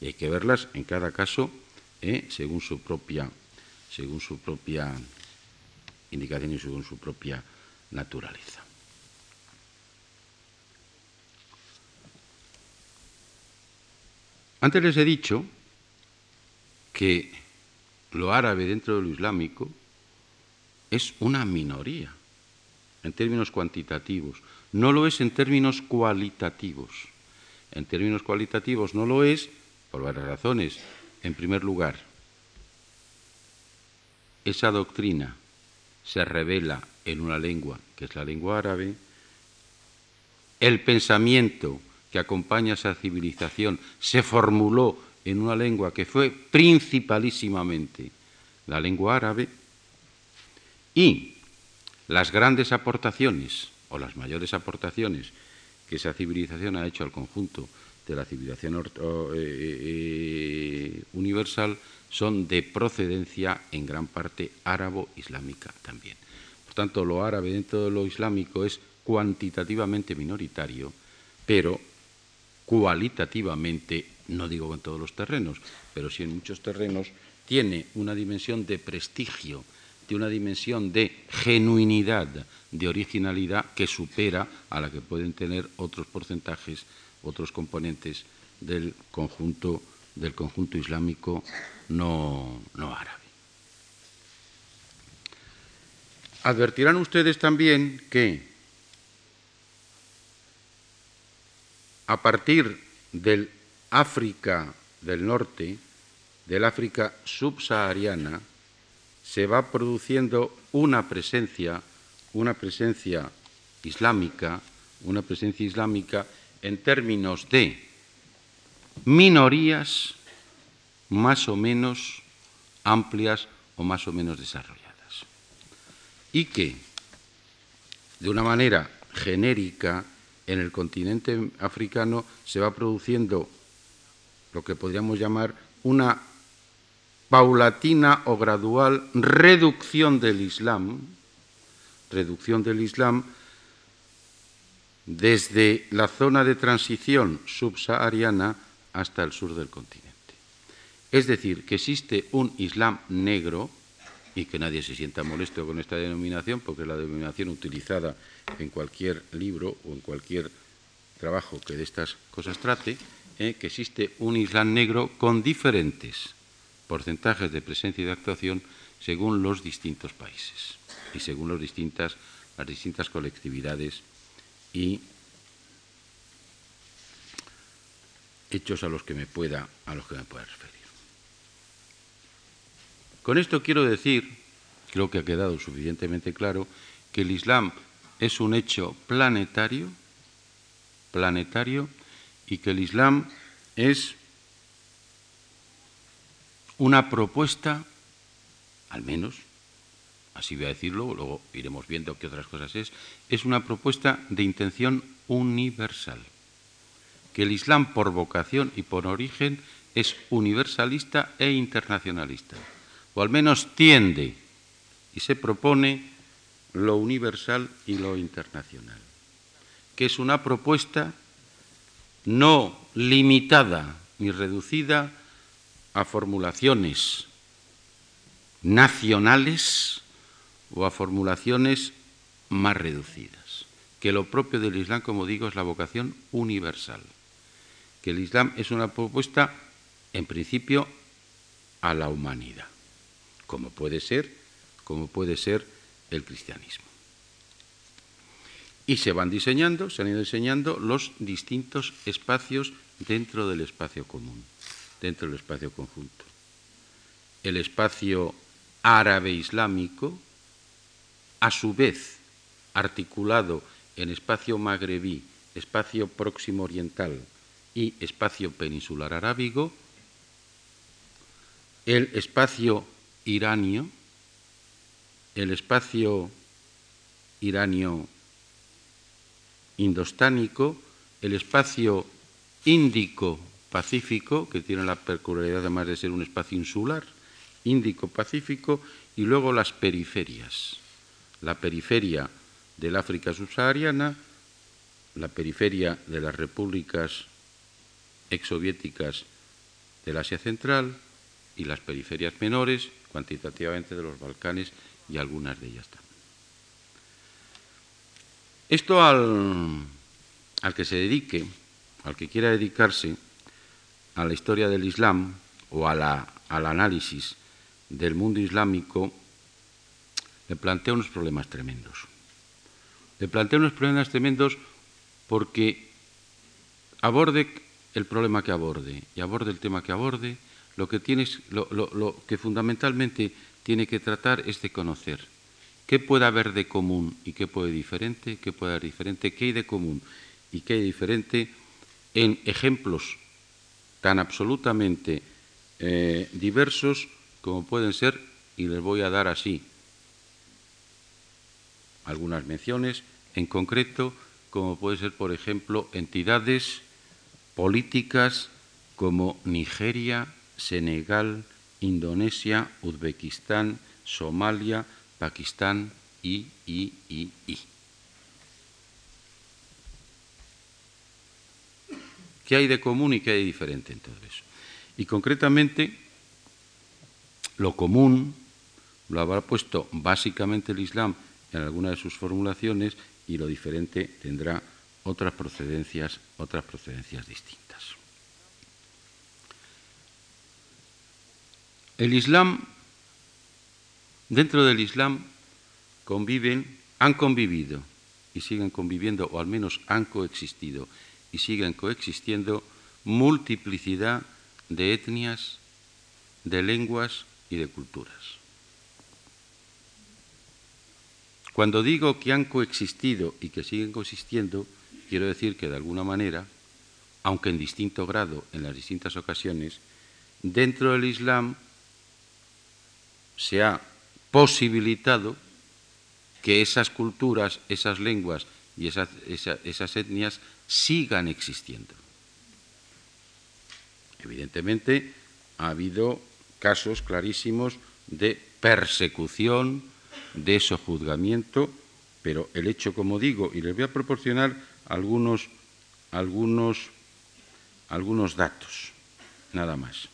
Y hay que verlas en cada caso ¿eh? según, su propia, según su propia indicación y según su propia naturaleza. Antes les he dicho que lo árabe dentro de lo islámico es una minoría en términos cuantitativos, no lo es en términos cualitativos. En términos cualitativos no lo es por varias razones. En primer lugar, esa doctrina se revela en una lengua que es la lengua árabe, el pensamiento que acompaña esa civilización se formuló en una lengua que fue principalísimamente la lengua árabe, y las grandes aportaciones o las mayores aportaciones que esa civilización ha hecho al conjunto de la civilización eh, eh, universal son de procedencia en gran parte árabo-islámica también. Por tanto, lo árabe dentro de lo islámico es cuantitativamente minoritario, pero cualitativamente, no digo en todos los terrenos, pero sí en muchos terrenos, tiene una dimensión de prestigio, de una dimensión de genuinidad, de originalidad que supera a la que pueden tener otros porcentajes, otros componentes del conjunto, del conjunto islámico no, no árabe. Advertirán ustedes también que a partir del África del norte, del África subsahariana, se va produciendo una presencia, una presencia islámica, una presencia islámica en términos de minorías más o menos amplias o más o menos desarrolladas. Y que, de una manera genérica, en el continente africano se va produciendo lo que podríamos llamar una paulatina o gradual reducción del Islam, reducción del Islam desde la zona de transición subsahariana hasta el sur del continente. Es decir, que existe un Islam negro, y que nadie se sienta molesto con esta denominación, porque es la denominación utilizada en cualquier libro o en cualquier trabajo que de estas cosas trate, eh, que existe un Islam negro con diferentes porcentajes de presencia y de actuación según los distintos países y según los distintas, las distintas colectividades y hechos a los que me pueda, a los que me pueda referir. Con esto quiero decir, creo que ha quedado suficientemente claro, que el Islam es un hecho planetario, planetario, y que el Islam es una propuesta, al menos, así voy a decirlo, luego iremos viendo qué otras cosas es, es una propuesta de intención universal. Que el Islam por vocación y por origen es universalista e internacionalista o al menos tiende y se propone lo universal y lo internacional, que es una propuesta no limitada ni reducida a formulaciones nacionales o a formulaciones más reducidas, que lo propio del Islam, como digo, es la vocación universal, que el Islam es una propuesta, en principio, a la humanidad como puede ser, como puede ser el cristianismo. Y se van diseñando, se han ido diseñando los distintos espacios dentro del espacio común, dentro del espacio conjunto. El espacio árabe islámico, a su vez articulado en espacio magrebí, espacio próximo oriental y espacio peninsular arábigo, el espacio iranio, el espacio iranio indostánico, el espacio índico-pacífico, que tiene la peculiaridad además de ser un espacio insular, índico-pacífico, y luego las periferias. La periferia del África subsahariana, la periferia de las repúblicas exsoviéticas del Asia Central y las periferias menores, cuantitativamente de los Balcanes y algunas de ellas también. Esto al, al que se dedique, al que quiera dedicarse a la historia del Islam o a la, al análisis del mundo islámico, le plantea unos problemas tremendos. Le plantea unos problemas tremendos porque aborde el problema que aborde y aborde el tema que aborde, lo que, fundamentalmente tiene que tratar es de conocer qué puede haber de común y qué puede diferente, qué puede haber diferente, qué hay de común y qué hay diferente en ejemplos tan absolutamente eh, diversos como pueden ser, y les voy a dar así algunas menciones, en concreto, como puede ser, por ejemplo, entidades políticas como Nigeria, Senegal, Indonesia, Uzbekistán, Somalia, Pakistán y, y, y, y. ¿Qué hay de común y qué hay de diferente en todo eso? Y concretamente, lo común lo habrá puesto básicamente el Islam en alguna de sus formulaciones y lo diferente tendrá otras procedencias, otras procedencias distintas. El Islam, dentro del Islam conviven, han convivido y siguen conviviendo, o al menos han coexistido y siguen coexistiendo multiplicidad de etnias, de lenguas y de culturas. Cuando digo que han coexistido y que siguen coexistiendo, quiero decir que de alguna manera, aunque en distinto grado en las distintas ocasiones, dentro del Islam se ha posibilitado que esas culturas, esas lenguas y esas, esas etnias sigan existiendo. Evidentemente, ha habido casos clarísimos de persecución, de sojuzgamiento, pero el hecho, como digo, y les voy a proporcionar algunos, algunos, algunos datos, nada más.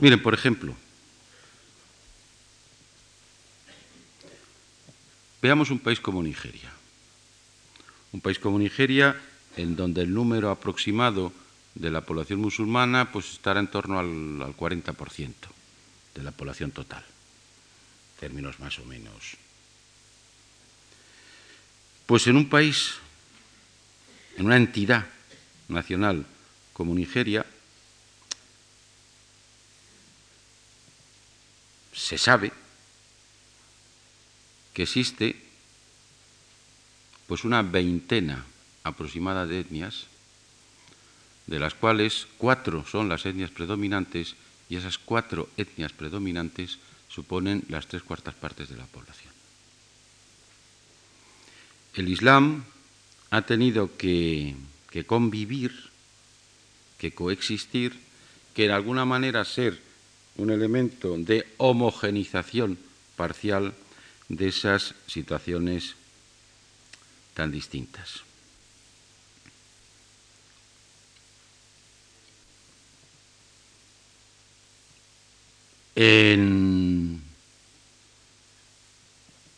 Miren, por ejemplo, veamos un país como Nigeria. Un país como Nigeria en donde el número aproximado de la población musulmana pues estará en torno al, al 40% de la población total, términos más o menos. Pues en un país, en una entidad nacional como Nigeria, se sabe que existe pues una veintena aproximada de etnias, de las cuales cuatro son las etnias predominantes y esas cuatro etnias predominantes suponen las tres cuartas partes de la población. El Islam ha tenido que, que convivir, que coexistir, que en alguna manera ser un elemento de homogenización parcial de esas situaciones tan distintas. En,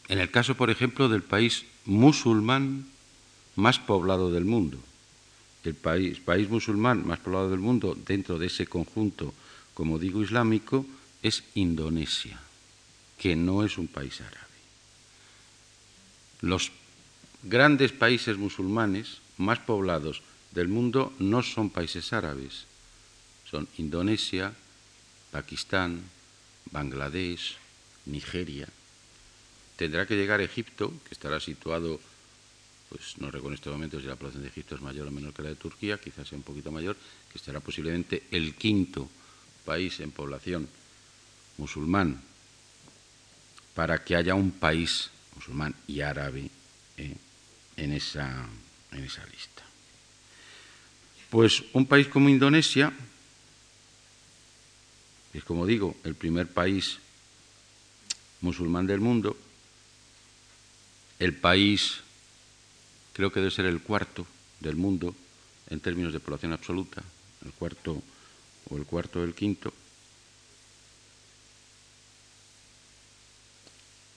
en, el caso, por ejemplo, del país musulmán más poblado del mundo, el país, país musulmán más poblado del mundo dentro de ese conjunto como digo, islámico, es Indonesia. que no es un país árabe. Los grandes países musulmanes más poblados del mundo no son países árabes, son Indonesia, Pakistán, Bangladesh, Nigeria. Tendrá que llegar Egipto, que estará situado, pues no reconozco en este momento si la población de Egipto es mayor o menor que la de Turquía, quizás sea un poquito mayor, que estará posiblemente el quinto país en población musulmán, para que haya un país musulmán y árabe eh, en, esa, en esa lista. Pues un país como Indonesia, es como digo, el primer país musulmán del mundo, el país creo que debe ser el cuarto del mundo en términos de población absoluta, el cuarto o el cuarto o el quinto,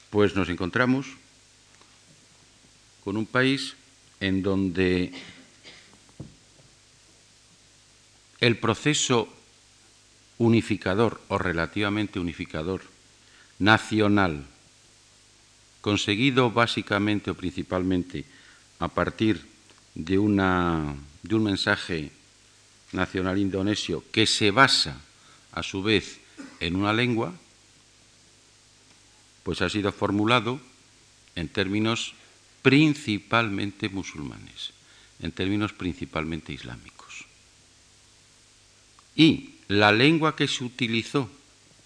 pues nos encontramos con un país en donde el proceso unificador o relativamente unificador nacional, conseguido básicamente o principalmente a partir de, una, de un mensaje nacional indonesio que se basa a su vez en una lengua, pues ha sido formulado en términos principalmente musulmanes, en términos principalmente islámicos. Y la lengua que se utilizó,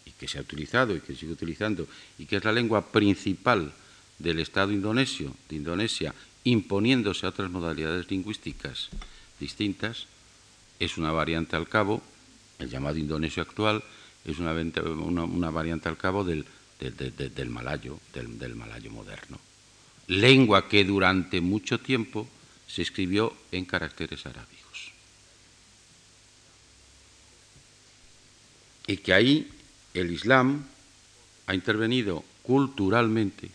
y que se ha utilizado y que sigue utilizando, y que es la lengua principal del Estado indonesio, de Indonesia, imponiéndose a otras modalidades lingüísticas distintas, es una variante al cabo, el llamado indonesio actual, es una, variante al cabo del, malayo, del malayo moderno lengua que durante mucho tiempo se escribió en caracteres arábigos. Y que ahí el Islam ha intervenido culturalmente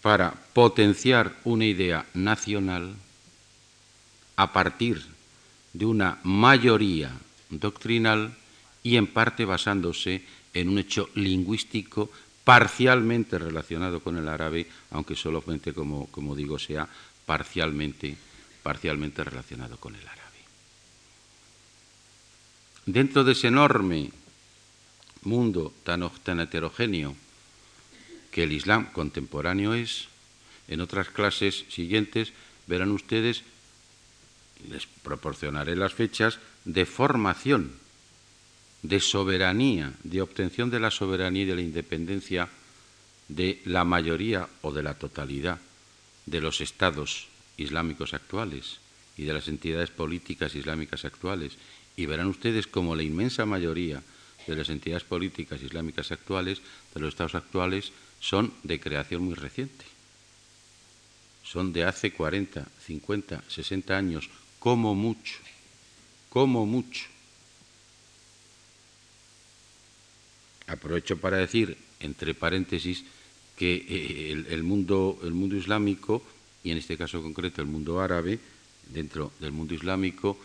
para potenciar una idea nacional a partir de una mayoría doctrinal y en parte basándose en un hecho lingüístico parcialmente relacionado con el árabe, aunque solamente, como, como digo, sea parcialmente, parcialmente relacionado con el árabe. Dentro de ese enorme mundo tan, tan heterogéneo que el Islam contemporáneo es, en otras clases siguientes verán ustedes, les proporcionaré las fechas, de formación de soberanía, de obtención de la soberanía y de la independencia de la mayoría o de la totalidad de los estados islámicos actuales y de las entidades políticas islámicas actuales. Y verán ustedes como la inmensa mayoría de las entidades políticas islámicas actuales, de los estados actuales, son de creación muy reciente. Son de hace 40, 50, 60 años, como mucho, como mucho. Aprovecho para decir, entre paréntesis, que eh, el, mundo, el mundo islámico, y en este caso concreto el mundo árabe, dentro del mundo islámico,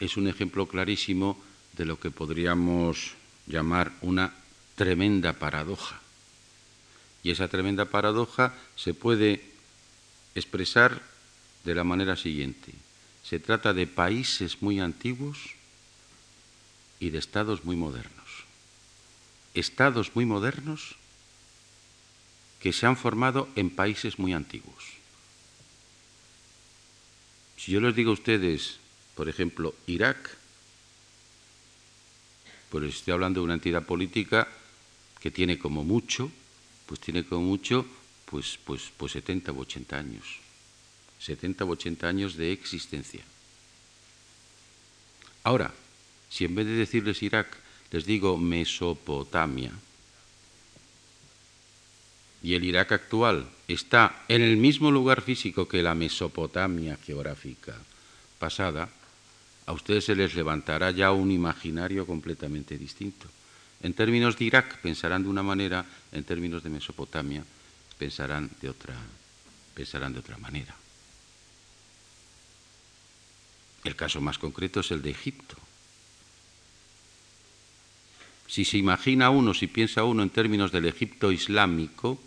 es un ejemplo clarísimo de lo que podríamos llamar una tremenda paradoja. Y esa tremenda paradoja se puede expresar de la manera siguiente. Se trata de países muy antiguos y de estados muy modernos estados muy modernos que se han formado en países muy antiguos. Si yo les digo a ustedes, por ejemplo, Irak, pues estoy hablando de una entidad política que tiene como mucho, pues tiene como mucho, pues, pues, pues 70 u 80 años. 70 u 80 años de existencia. Ahora, si en vez de decirles Irak, les digo Mesopotamia. Y el Irak actual está en el mismo lugar físico que la Mesopotamia geográfica pasada, a ustedes se les levantará ya un imaginario completamente distinto. En términos de Irak pensarán de una manera, en términos de Mesopotamia pensarán de otra, pensarán de otra manera. El caso más concreto es el de Egipto. Si se imagina uno, si piensa uno en términos del Egipto islámico,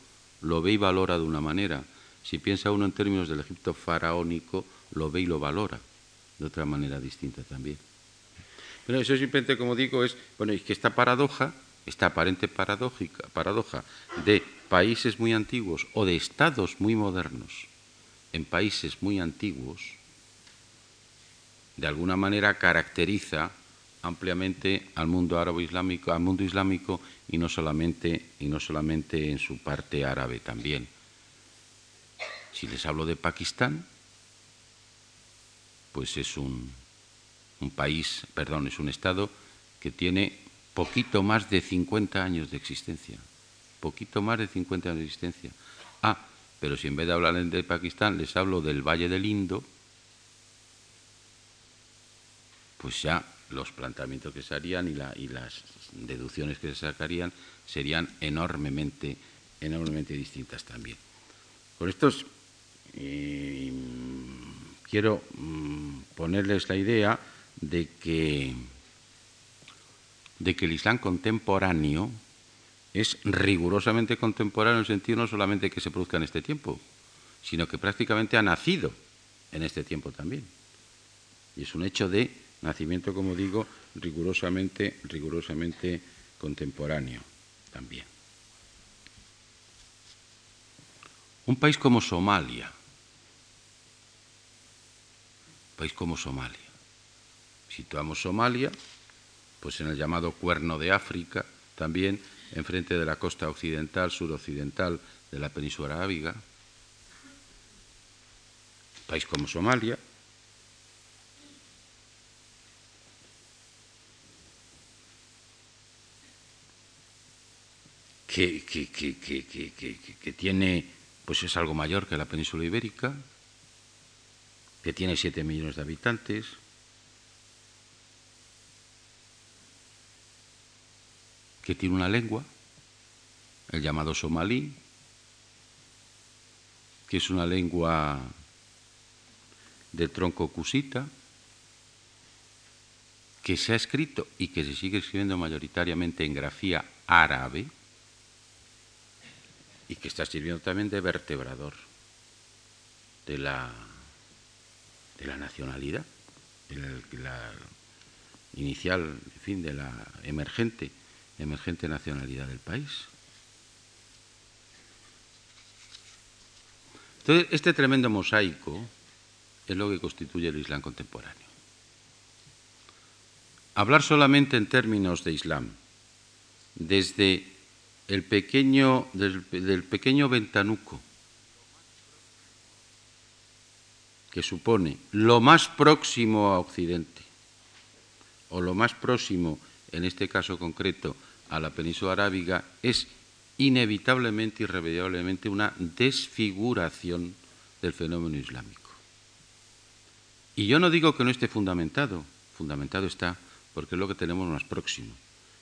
lo ve y valora de una manera. Si piensa uno en términos del Egipto faraónico, lo ve y lo valora de otra manera distinta también. Pero eso simplemente, como digo, es, bueno, es que esta paradoja, esta aparente paradójica, paradoja de países muy antiguos o de estados muy modernos en países muy antiguos, de alguna manera caracteriza ampliamente al mundo árabe islámico, al mundo islámico y no solamente y no solamente en su parte árabe también. Si les hablo de Pakistán, pues es un, un país, perdón, es un estado que tiene poquito más de 50 años de existencia. Poquito más de 50 años de existencia. Ah, pero si en vez de hablar de Pakistán les hablo del Valle del Indo, pues ya los planteamientos que se harían y, las deducciones que se sacarían serían enormemente, enormemente distintas también. Con estos eh, quiero mm, ponerles la idea de que, de que el Islam contemporáneo es rigurosamente contemporáneo en el sentido no solamente que se produzca en este tiempo, sino que prácticamente ha nacido en este tiempo también. Y es un hecho de nacimiento, como digo, rigurosamente, rigurosamente contemporáneo también. Un país como Somalia, un país como Somalia. Situamos Somalia, pues en el llamado Cuerno de África, también enfrente de la costa occidental, suroccidental de la península arábiga. Un país como Somalia, que, tiene, pues es algo mayor que la península ibérica, que tiene 7 millones de habitantes, que tiene una lengua, el llamado somalí, que es una lengua de tronco cusita, que se ha escrito y que se sigue escribiendo mayoritariamente en grafía árabe y que está sirviendo también de vertebrador de la, de la nacionalidad, de la inicial, en fin, de la emergente emergente nacionalidad del país. Entonces, este tremendo mosaico es lo que constituye el Islam contemporáneo. Hablar solamente en términos de Islam, desde el pequeño, del pequeño ventanuco que supone lo más próximo a Occidente, o lo más próximo, en este caso concreto, a la península arábiga es inevitablemente, irremediablemente, una desfiguración del fenómeno islámico. Y yo no digo que no esté fundamentado, fundamentado está porque es lo que tenemos más próximo.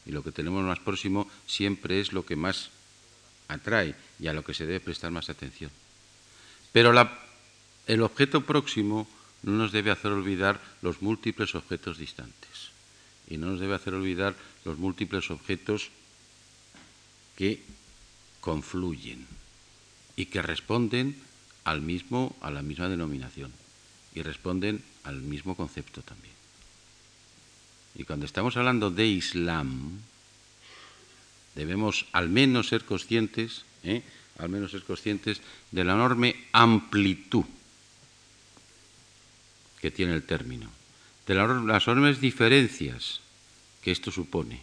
Y lo que tenemos más próximo siempre es lo que más atrae y a lo que se debe prestar más atención. Pero el objeto próximo no nos debe hacer olvidar los múltiples objetos distantes y no nos debe hacer olvidar los múltiples objetos que confluyen y que responden al mismo, a la misma denominación y responden al mismo concepto también. Y cuando estamos hablando de Islam, debemos al menos ser conscientes, ¿eh? al menos ser conscientes de la enorme amplitud que tiene el término de las enormes diferencias que esto supone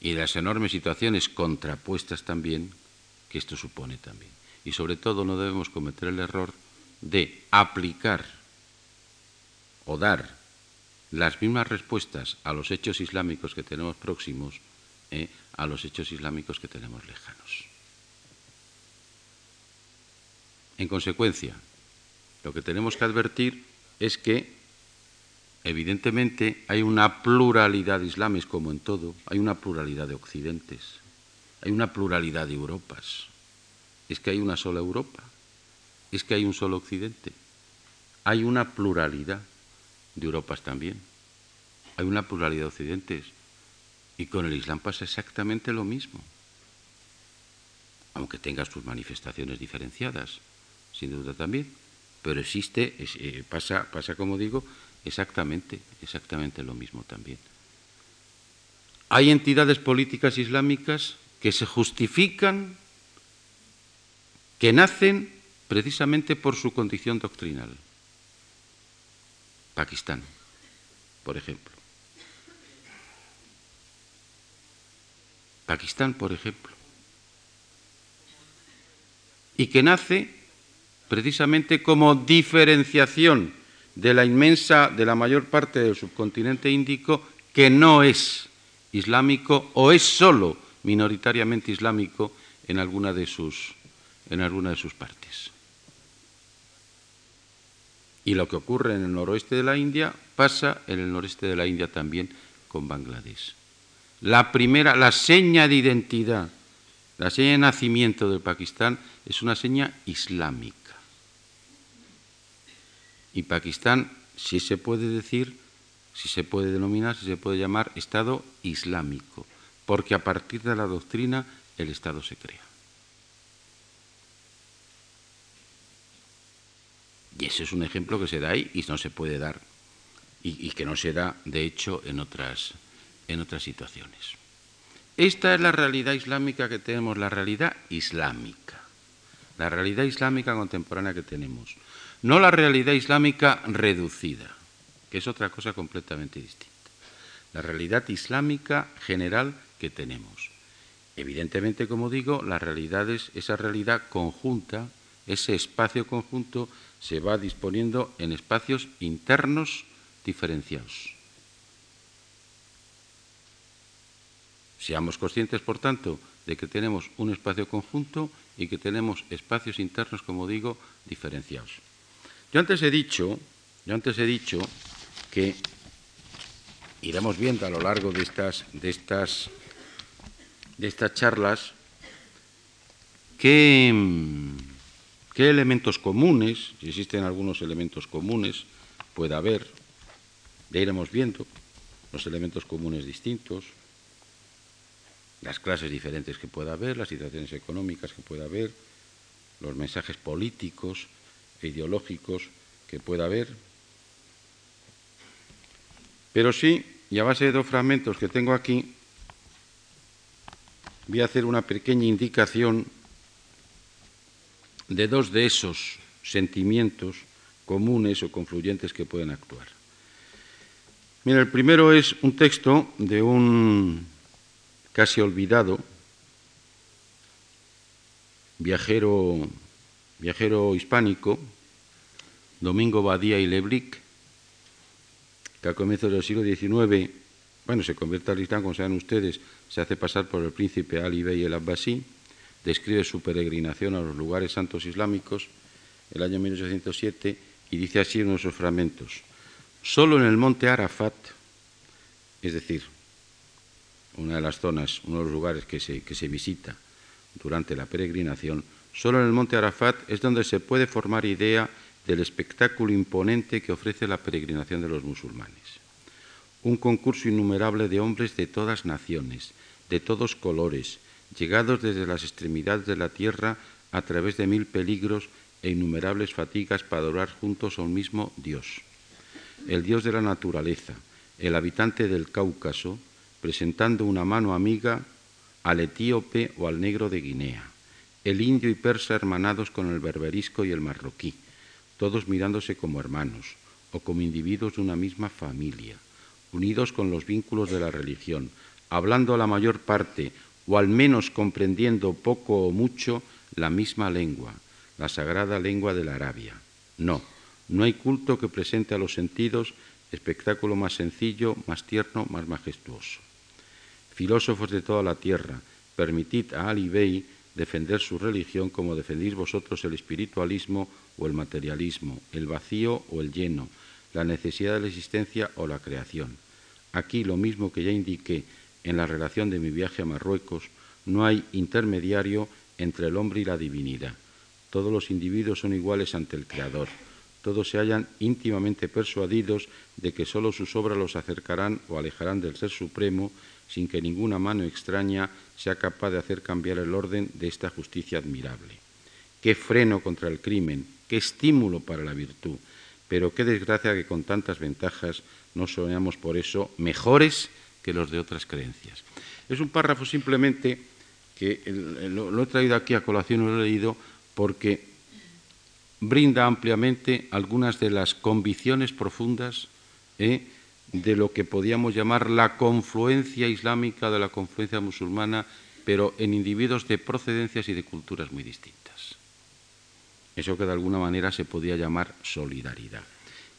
y de las enormes situaciones contrapuestas también que esto supone también. Y sobre todo no debemos cometer el error de aplicar o dar las mismas respuestas a los hechos islámicos que tenemos próximos eh, a los hechos islámicos que tenemos lejanos. En consecuencia, lo que tenemos que advertir es que evidentemente hay una pluralidad de islames como en todo, hay una pluralidad de occidentes, hay una pluralidad de Europas. Es que hay una sola Europa, es que hay un solo occidente, hay una pluralidad de Europas también. hay una pluralidad de occidentes. Y con el Islam pasa exactamente lo mismo. Aunque tenga sus manifestaciones diferenciadas, sin duda también. Pero existe, eh, pasa, pasa, como digo, exactamente, exactamente lo mismo también. Hay entidades políticas islámicas que se justifican, que nacen precisamente por su condición doctrinal. Pakistán, por ejemplo. Pakistán, por ejemplo. Y que nace precisamente como diferenciación de la inmensa, de la mayor parte del subcontinente índico que no es islámico o es solo minoritariamente islámico en alguna de sus, en alguna de sus partes. Y lo que ocurre en el noroeste de la India pasa en el noreste de la India también con Bangladesh. La primera, la seña de identidad, la seña de nacimiento del Pakistán es una seña islámica. Y Pakistán, si se puede decir, si se puede denominar, si se puede llamar Estado Islámico, porque a partir de la doctrina el Estado se crea. Y ese es un ejemplo que se da ahí y no se puede dar, y, que no se da, de hecho, en otras, en otras situaciones. Esta es la realidad islámica que tenemos, la realidad islámica, la realidad islámica contemporánea que tenemos, no la realidad islámica reducida que es otra cosa completamente distinta. La realidad islámica general que tenemos. Evidentemente, como digo, las realidades, esa realidad conjunta, ese espacio conjunto, se va disponiendo en espacios internos diferenciados. Seamos conscientes, por tanto, de que tenemos un espacio conjunto y que tenemos espacios internos, como digo, diferenciados. Yo antes he dicho, yo antes he dicho que iremos viendo a lo largo de estas, de estas, de estas charlas qué, qué elementos comunes, si existen algunos elementos comunes, puede haber, ya iremos viendo los elementos comunes distintos, las clases diferentes que pueda haber, las situaciones económicas que pueda haber, los mensajes políticos e ideológicos que pueda haber, pero sí, y a base de dos fragmentos que tengo aquí, voy a hacer una pequeña indicación de dos de esos sentimientos comunes o confluyentes que pueden actuar. Mira, el primero es un texto de un casi olvidado viajero, viajero hispánico, Domingo Badía y Leblic, que a comienzos del siglo XIX, bueno, se convierte al Islam, como saben ustedes, se hace pasar por el príncipe Ali Bey el Abbasí, describe su peregrinación a los lugares santos islámicos el año 1807 y dice así en sus fragmentos, solo en el monte Arafat, es decir, una de las zonas, uno de los lugares que se, que se visita durante la peregrinación, solo en el monte Arafat es donde se puede formar idea del espectáculo imponente que ofrece la peregrinación de los musulmanes. Un concurso innumerable de hombres de todas naciones, de todos colores, llegados desde las extremidades de la tierra a través de mil peligros e innumerables fatigas para adorar juntos a un mismo Dios. El Dios de la naturaleza, el habitante del Cáucaso, presentando una mano amiga al etíope o al negro de Guinea, el indio y persa hermanados con el berberisco y el marroquí, todos mirándose como hermanos o como individuos de una misma familia, unidos con los vínculos de la religión, hablando a la mayor parte o al menos comprendiendo poco o mucho la misma lengua, la sagrada lengua de la Arabia. No, no hay culto que presente a los sentidos espectáculo más sencillo, más tierno, más majestuoso. Filósofos de toda la tierra, permitid a Ali Bey defender su religión como defendéis vosotros el espiritualismo o el materialismo, el vacío o el lleno, la necesidad de la existencia o la creación. Aquí, lo mismo que ya indiqué en la relación de mi viaje a Marruecos, no hay intermediario entre el hombre y la divinidad. Todos los individuos son iguales ante el Creador. todos se hallan íntimamente persuadidos de que sólo sus obras los acercarán o alejarán del Ser Supremo, sin que ninguna mano extraña sea capaz de hacer cambiar el orden de esta justicia admirable. Qué freno contra el crimen, qué estímulo para la virtud, pero qué desgracia que con tantas ventajas no soñamos por eso mejores que los de otras creencias. Es un párrafo simplemente que lo, he traído aquí a colación, lo he leído porque brinda ampliamente algunas de las convicciones profundas ¿eh? de lo que podíamos llamar la confluencia islámica de la confluencia musulmana, pero en individuos de procedencias y de culturas muy distintas. Eso que de alguna manera se podía llamar solidaridad.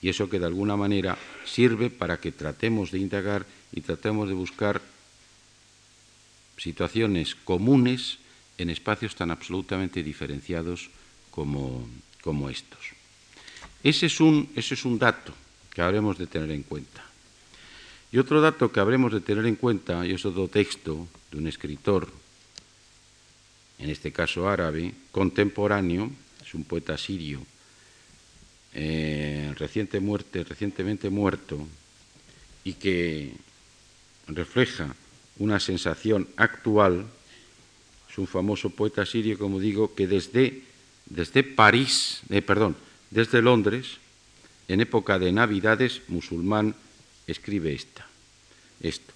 Y eso que de alguna manera sirve para que tratemos de indagar y tratemos de buscar situaciones comunes en espacios tan absolutamente diferenciados como, como estos. Ese es, un, ese es un dato que habremos de tener en cuenta. Y otro dato que habremos de tener en cuenta, y es otro texto de un escritor, en este caso árabe, contemporáneo, es un poeta sirio, eh, reciente muerte, recientemente muerto, y que refleja una sensación actual, es un famoso poeta sirio, como digo, que desde, desde París, eh, perdón, desde Londres, en época de Navidades, musulmán, escribe esta, esto.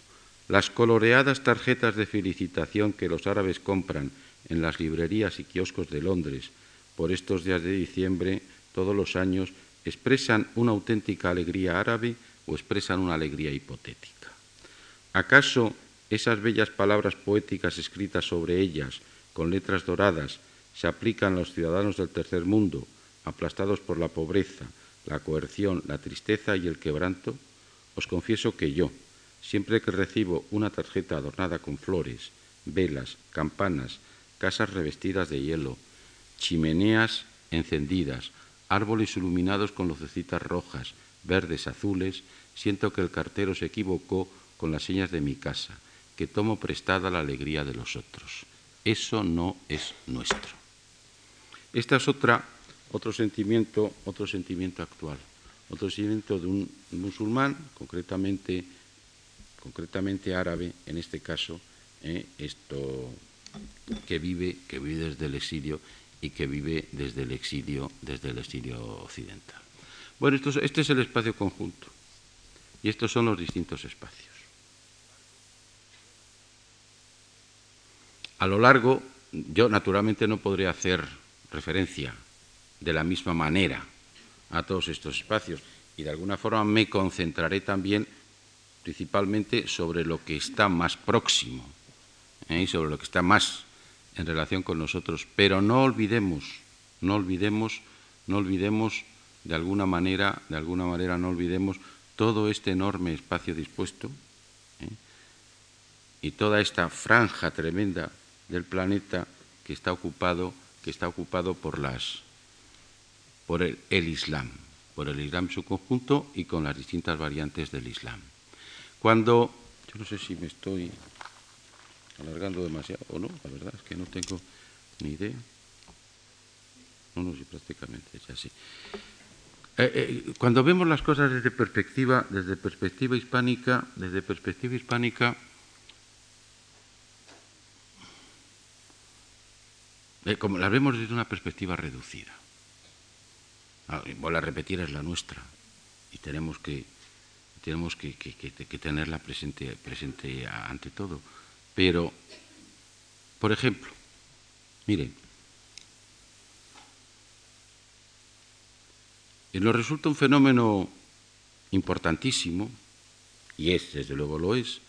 Las coloreadas tarjetas de felicitación que los árabes compran en las librerías y kioscos de Londres por estos días de diciembre todos los años expresan una auténtica alegría árabe o expresan una alegría hipotética. ¿Acaso esas bellas palabras poéticas escritas sobre ellas con letras doradas se aplican a los ciudadanos del tercer mundo, aplastados por la pobreza, la coerción, la tristeza y el quebranto? Os confieso que yo, siempre que recibo una tarjeta adornada con flores, velas, campanas, casas revestidas de hielo, chimeneas encendidas, árboles iluminados con lucecitas rojas, verdes, azules, siento que el cartero se equivocó con las señas de mi casa, que tomo prestada la alegría de los otros. Eso no es nuestro. Esta es otra, otro sentimiento, otro sentimiento actual, otro sentimiento de un musulmán, concretamente, concretamente árabe, en este caso, eh, esto que vive, que vive desde el exilio y que vive desde el exilio, desde el exilio occidental. Bueno, este es el espacio conjunto y estos son los distintos espacios. A lo largo, yo naturalmente no podré hacer referencia de la misma manera a todos estos espacios y de alguna forma me concentraré también principalmente sobre lo que está más próximo ¿eh? y sobre lo que está más en relación con nosotros. Pero no olvidemos, no olvidemos, no olvidemos de alguna manera, de alguna manera no olvidemos todo este enorme espacio dispuesto ¿eh? y toda esta franja tremenda del planeta que está ocupado, que está ocupado por las por el, el Islam, por el Islam en su conjunto y con las distintas variantes del Islam. Cuando yo no sé si me estoy alargando demasiado o no, la verdad es que no tengo ni idea. No, no, sí, prácticamente sí. Eh, eh, cuando vemos las cosas desde perspectiva, desde perspectiva hispánica, desde perspectiva hispánica, eh, como las vemos desde una perspectiva reducida. Ah, vuelvo a repetir, es la nuestra y tenemos que tenemos que, que, que tenerla presente, presente ante todo. Pero, por ejemplo, miren, nos resulta un fenómeno importantísimo, y es, desde luego lo es,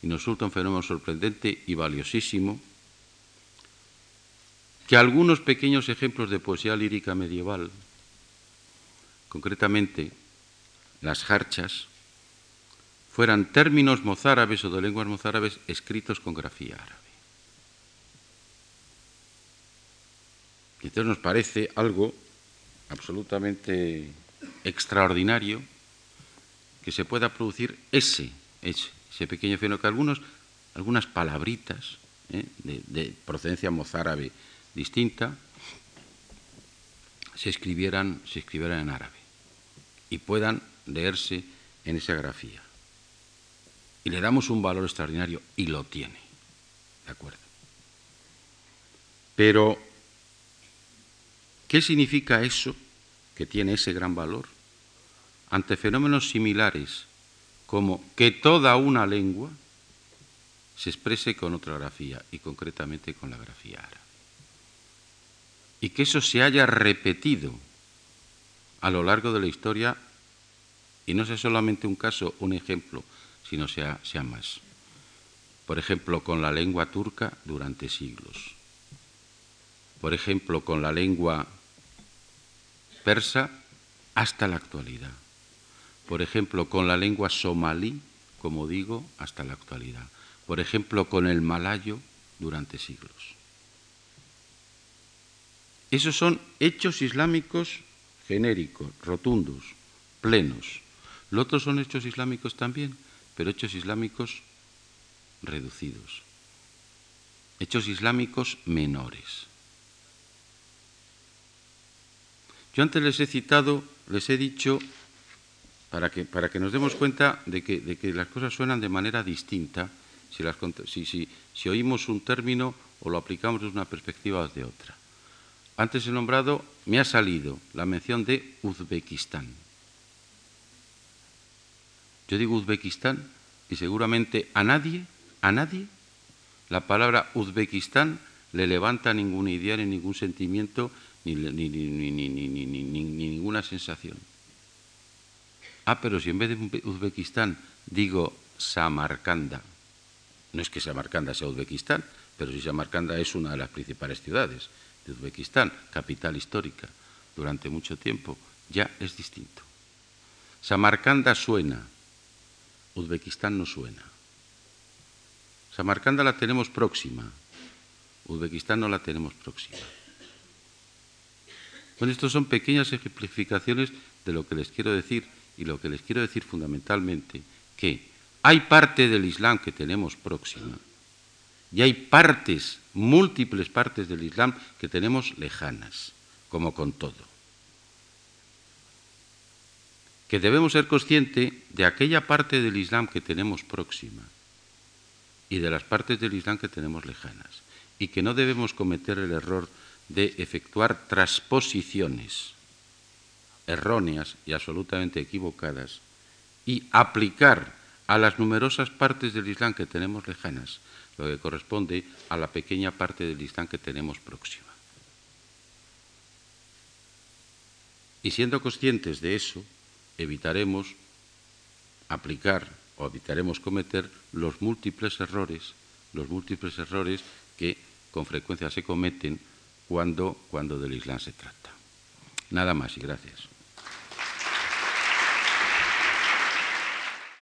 y nos resulta un fenómeno sorprendente y valiosísimo, que algunos pequeños ejemplos de poesía lírica medieval, concretamente las jarchas, fueran términos mozárabes o de lenguas mozárabes escritos con grafía árabe. Y entonces nos parece algo absolutamente extraordinario que se pueda producir ese, ese, pequeño fenómeno, que algunos, algunas palabritas ¿eh? de, de, procedencia mozárabe distinta se escribieran, se escribieran en árabe. y puedan leerse en esa grafía. Y le damos un valor extraordinario y lo tiene. ¿De acuerdo? Pero, ¿qué significa eso que tiene ese gran valor? Ante fenómenos similares como que toda una lengua se exprese con otra grafía y concretamente con la grafía árabe. Y que eso se haya repetido a lo largo de la historia y no sea solamente un caso, un ejemplo, sino sea, sea más. Por ejemplo, con la lengua turca durante siglos. Por ejemplo, con la lengua persa hasta la actualidad. Por ejemplo, con la lengua somalí, como digo, hasta la actualidad. Por ejemplo, con el malayo durante siglos. Esos son hechos islámicos genéricos, rotundos, plenos. Los otros son hechos islámicos también, pero hechos islámicos reducidos. Hechos islámicos menores. Yo antes les he citado, les he dicho, para que, para que nos demos cuenta de que, de que, las cosas suenan de manera distinta si, las, si, si, si oímos un término o lo aplicamos desde una perspectiva o de otra. Antes he nombrado, me ha salido la mención de Uzbekistán. Yo digo Uzbekistán y seguramente a nadie, a nadie, la palabra Uzbekistán le levanta ninguna idea ni ningún sentimiento ni, ni, ni, ni, ninguna sensación. Ah, pero si en vez de Uzbekistán digo Samarcanda, no es que Samarcanda sea Uzbekistán, pero si Samarcanda es una de las principales ciudades de Uzbekistán, capital histórica durante mucho tiempo, ya es distinto. Samarcanda suena, Uzbekistán no suena. Samarcanda la tenemos próxima, Uzbekistán no la tenemos próxima. Bueno, estos son pequeñas ejemplificaciones de lo que les quiero decir y lo que les quiero decir fundamentalmente, que hay parte del Islam que tenemos próxima y hay partes, múltiples partes del Islam que tenemos lejanas, como con todo. Que debemos ser conscientes de aquella parte del Islam que tenemos próxima y de las partes del Islam que tenemos lejanas. Y que no debemos cometer el error de efectuar transposiciones erróneas y absolutamente equivocadas y aplicar a las numerosas partes del Islam que tenemos lejanas lo que corresponde a la pequeña parte del Islam que tenemos próxima. Y siendo conscientes de eso, evitaremos aplicar o evitaremos cometer los múltiples errores, los múltiples errores que con frecuencia se cometen cuando, cuando del Islam se trata. Nada más y gracias.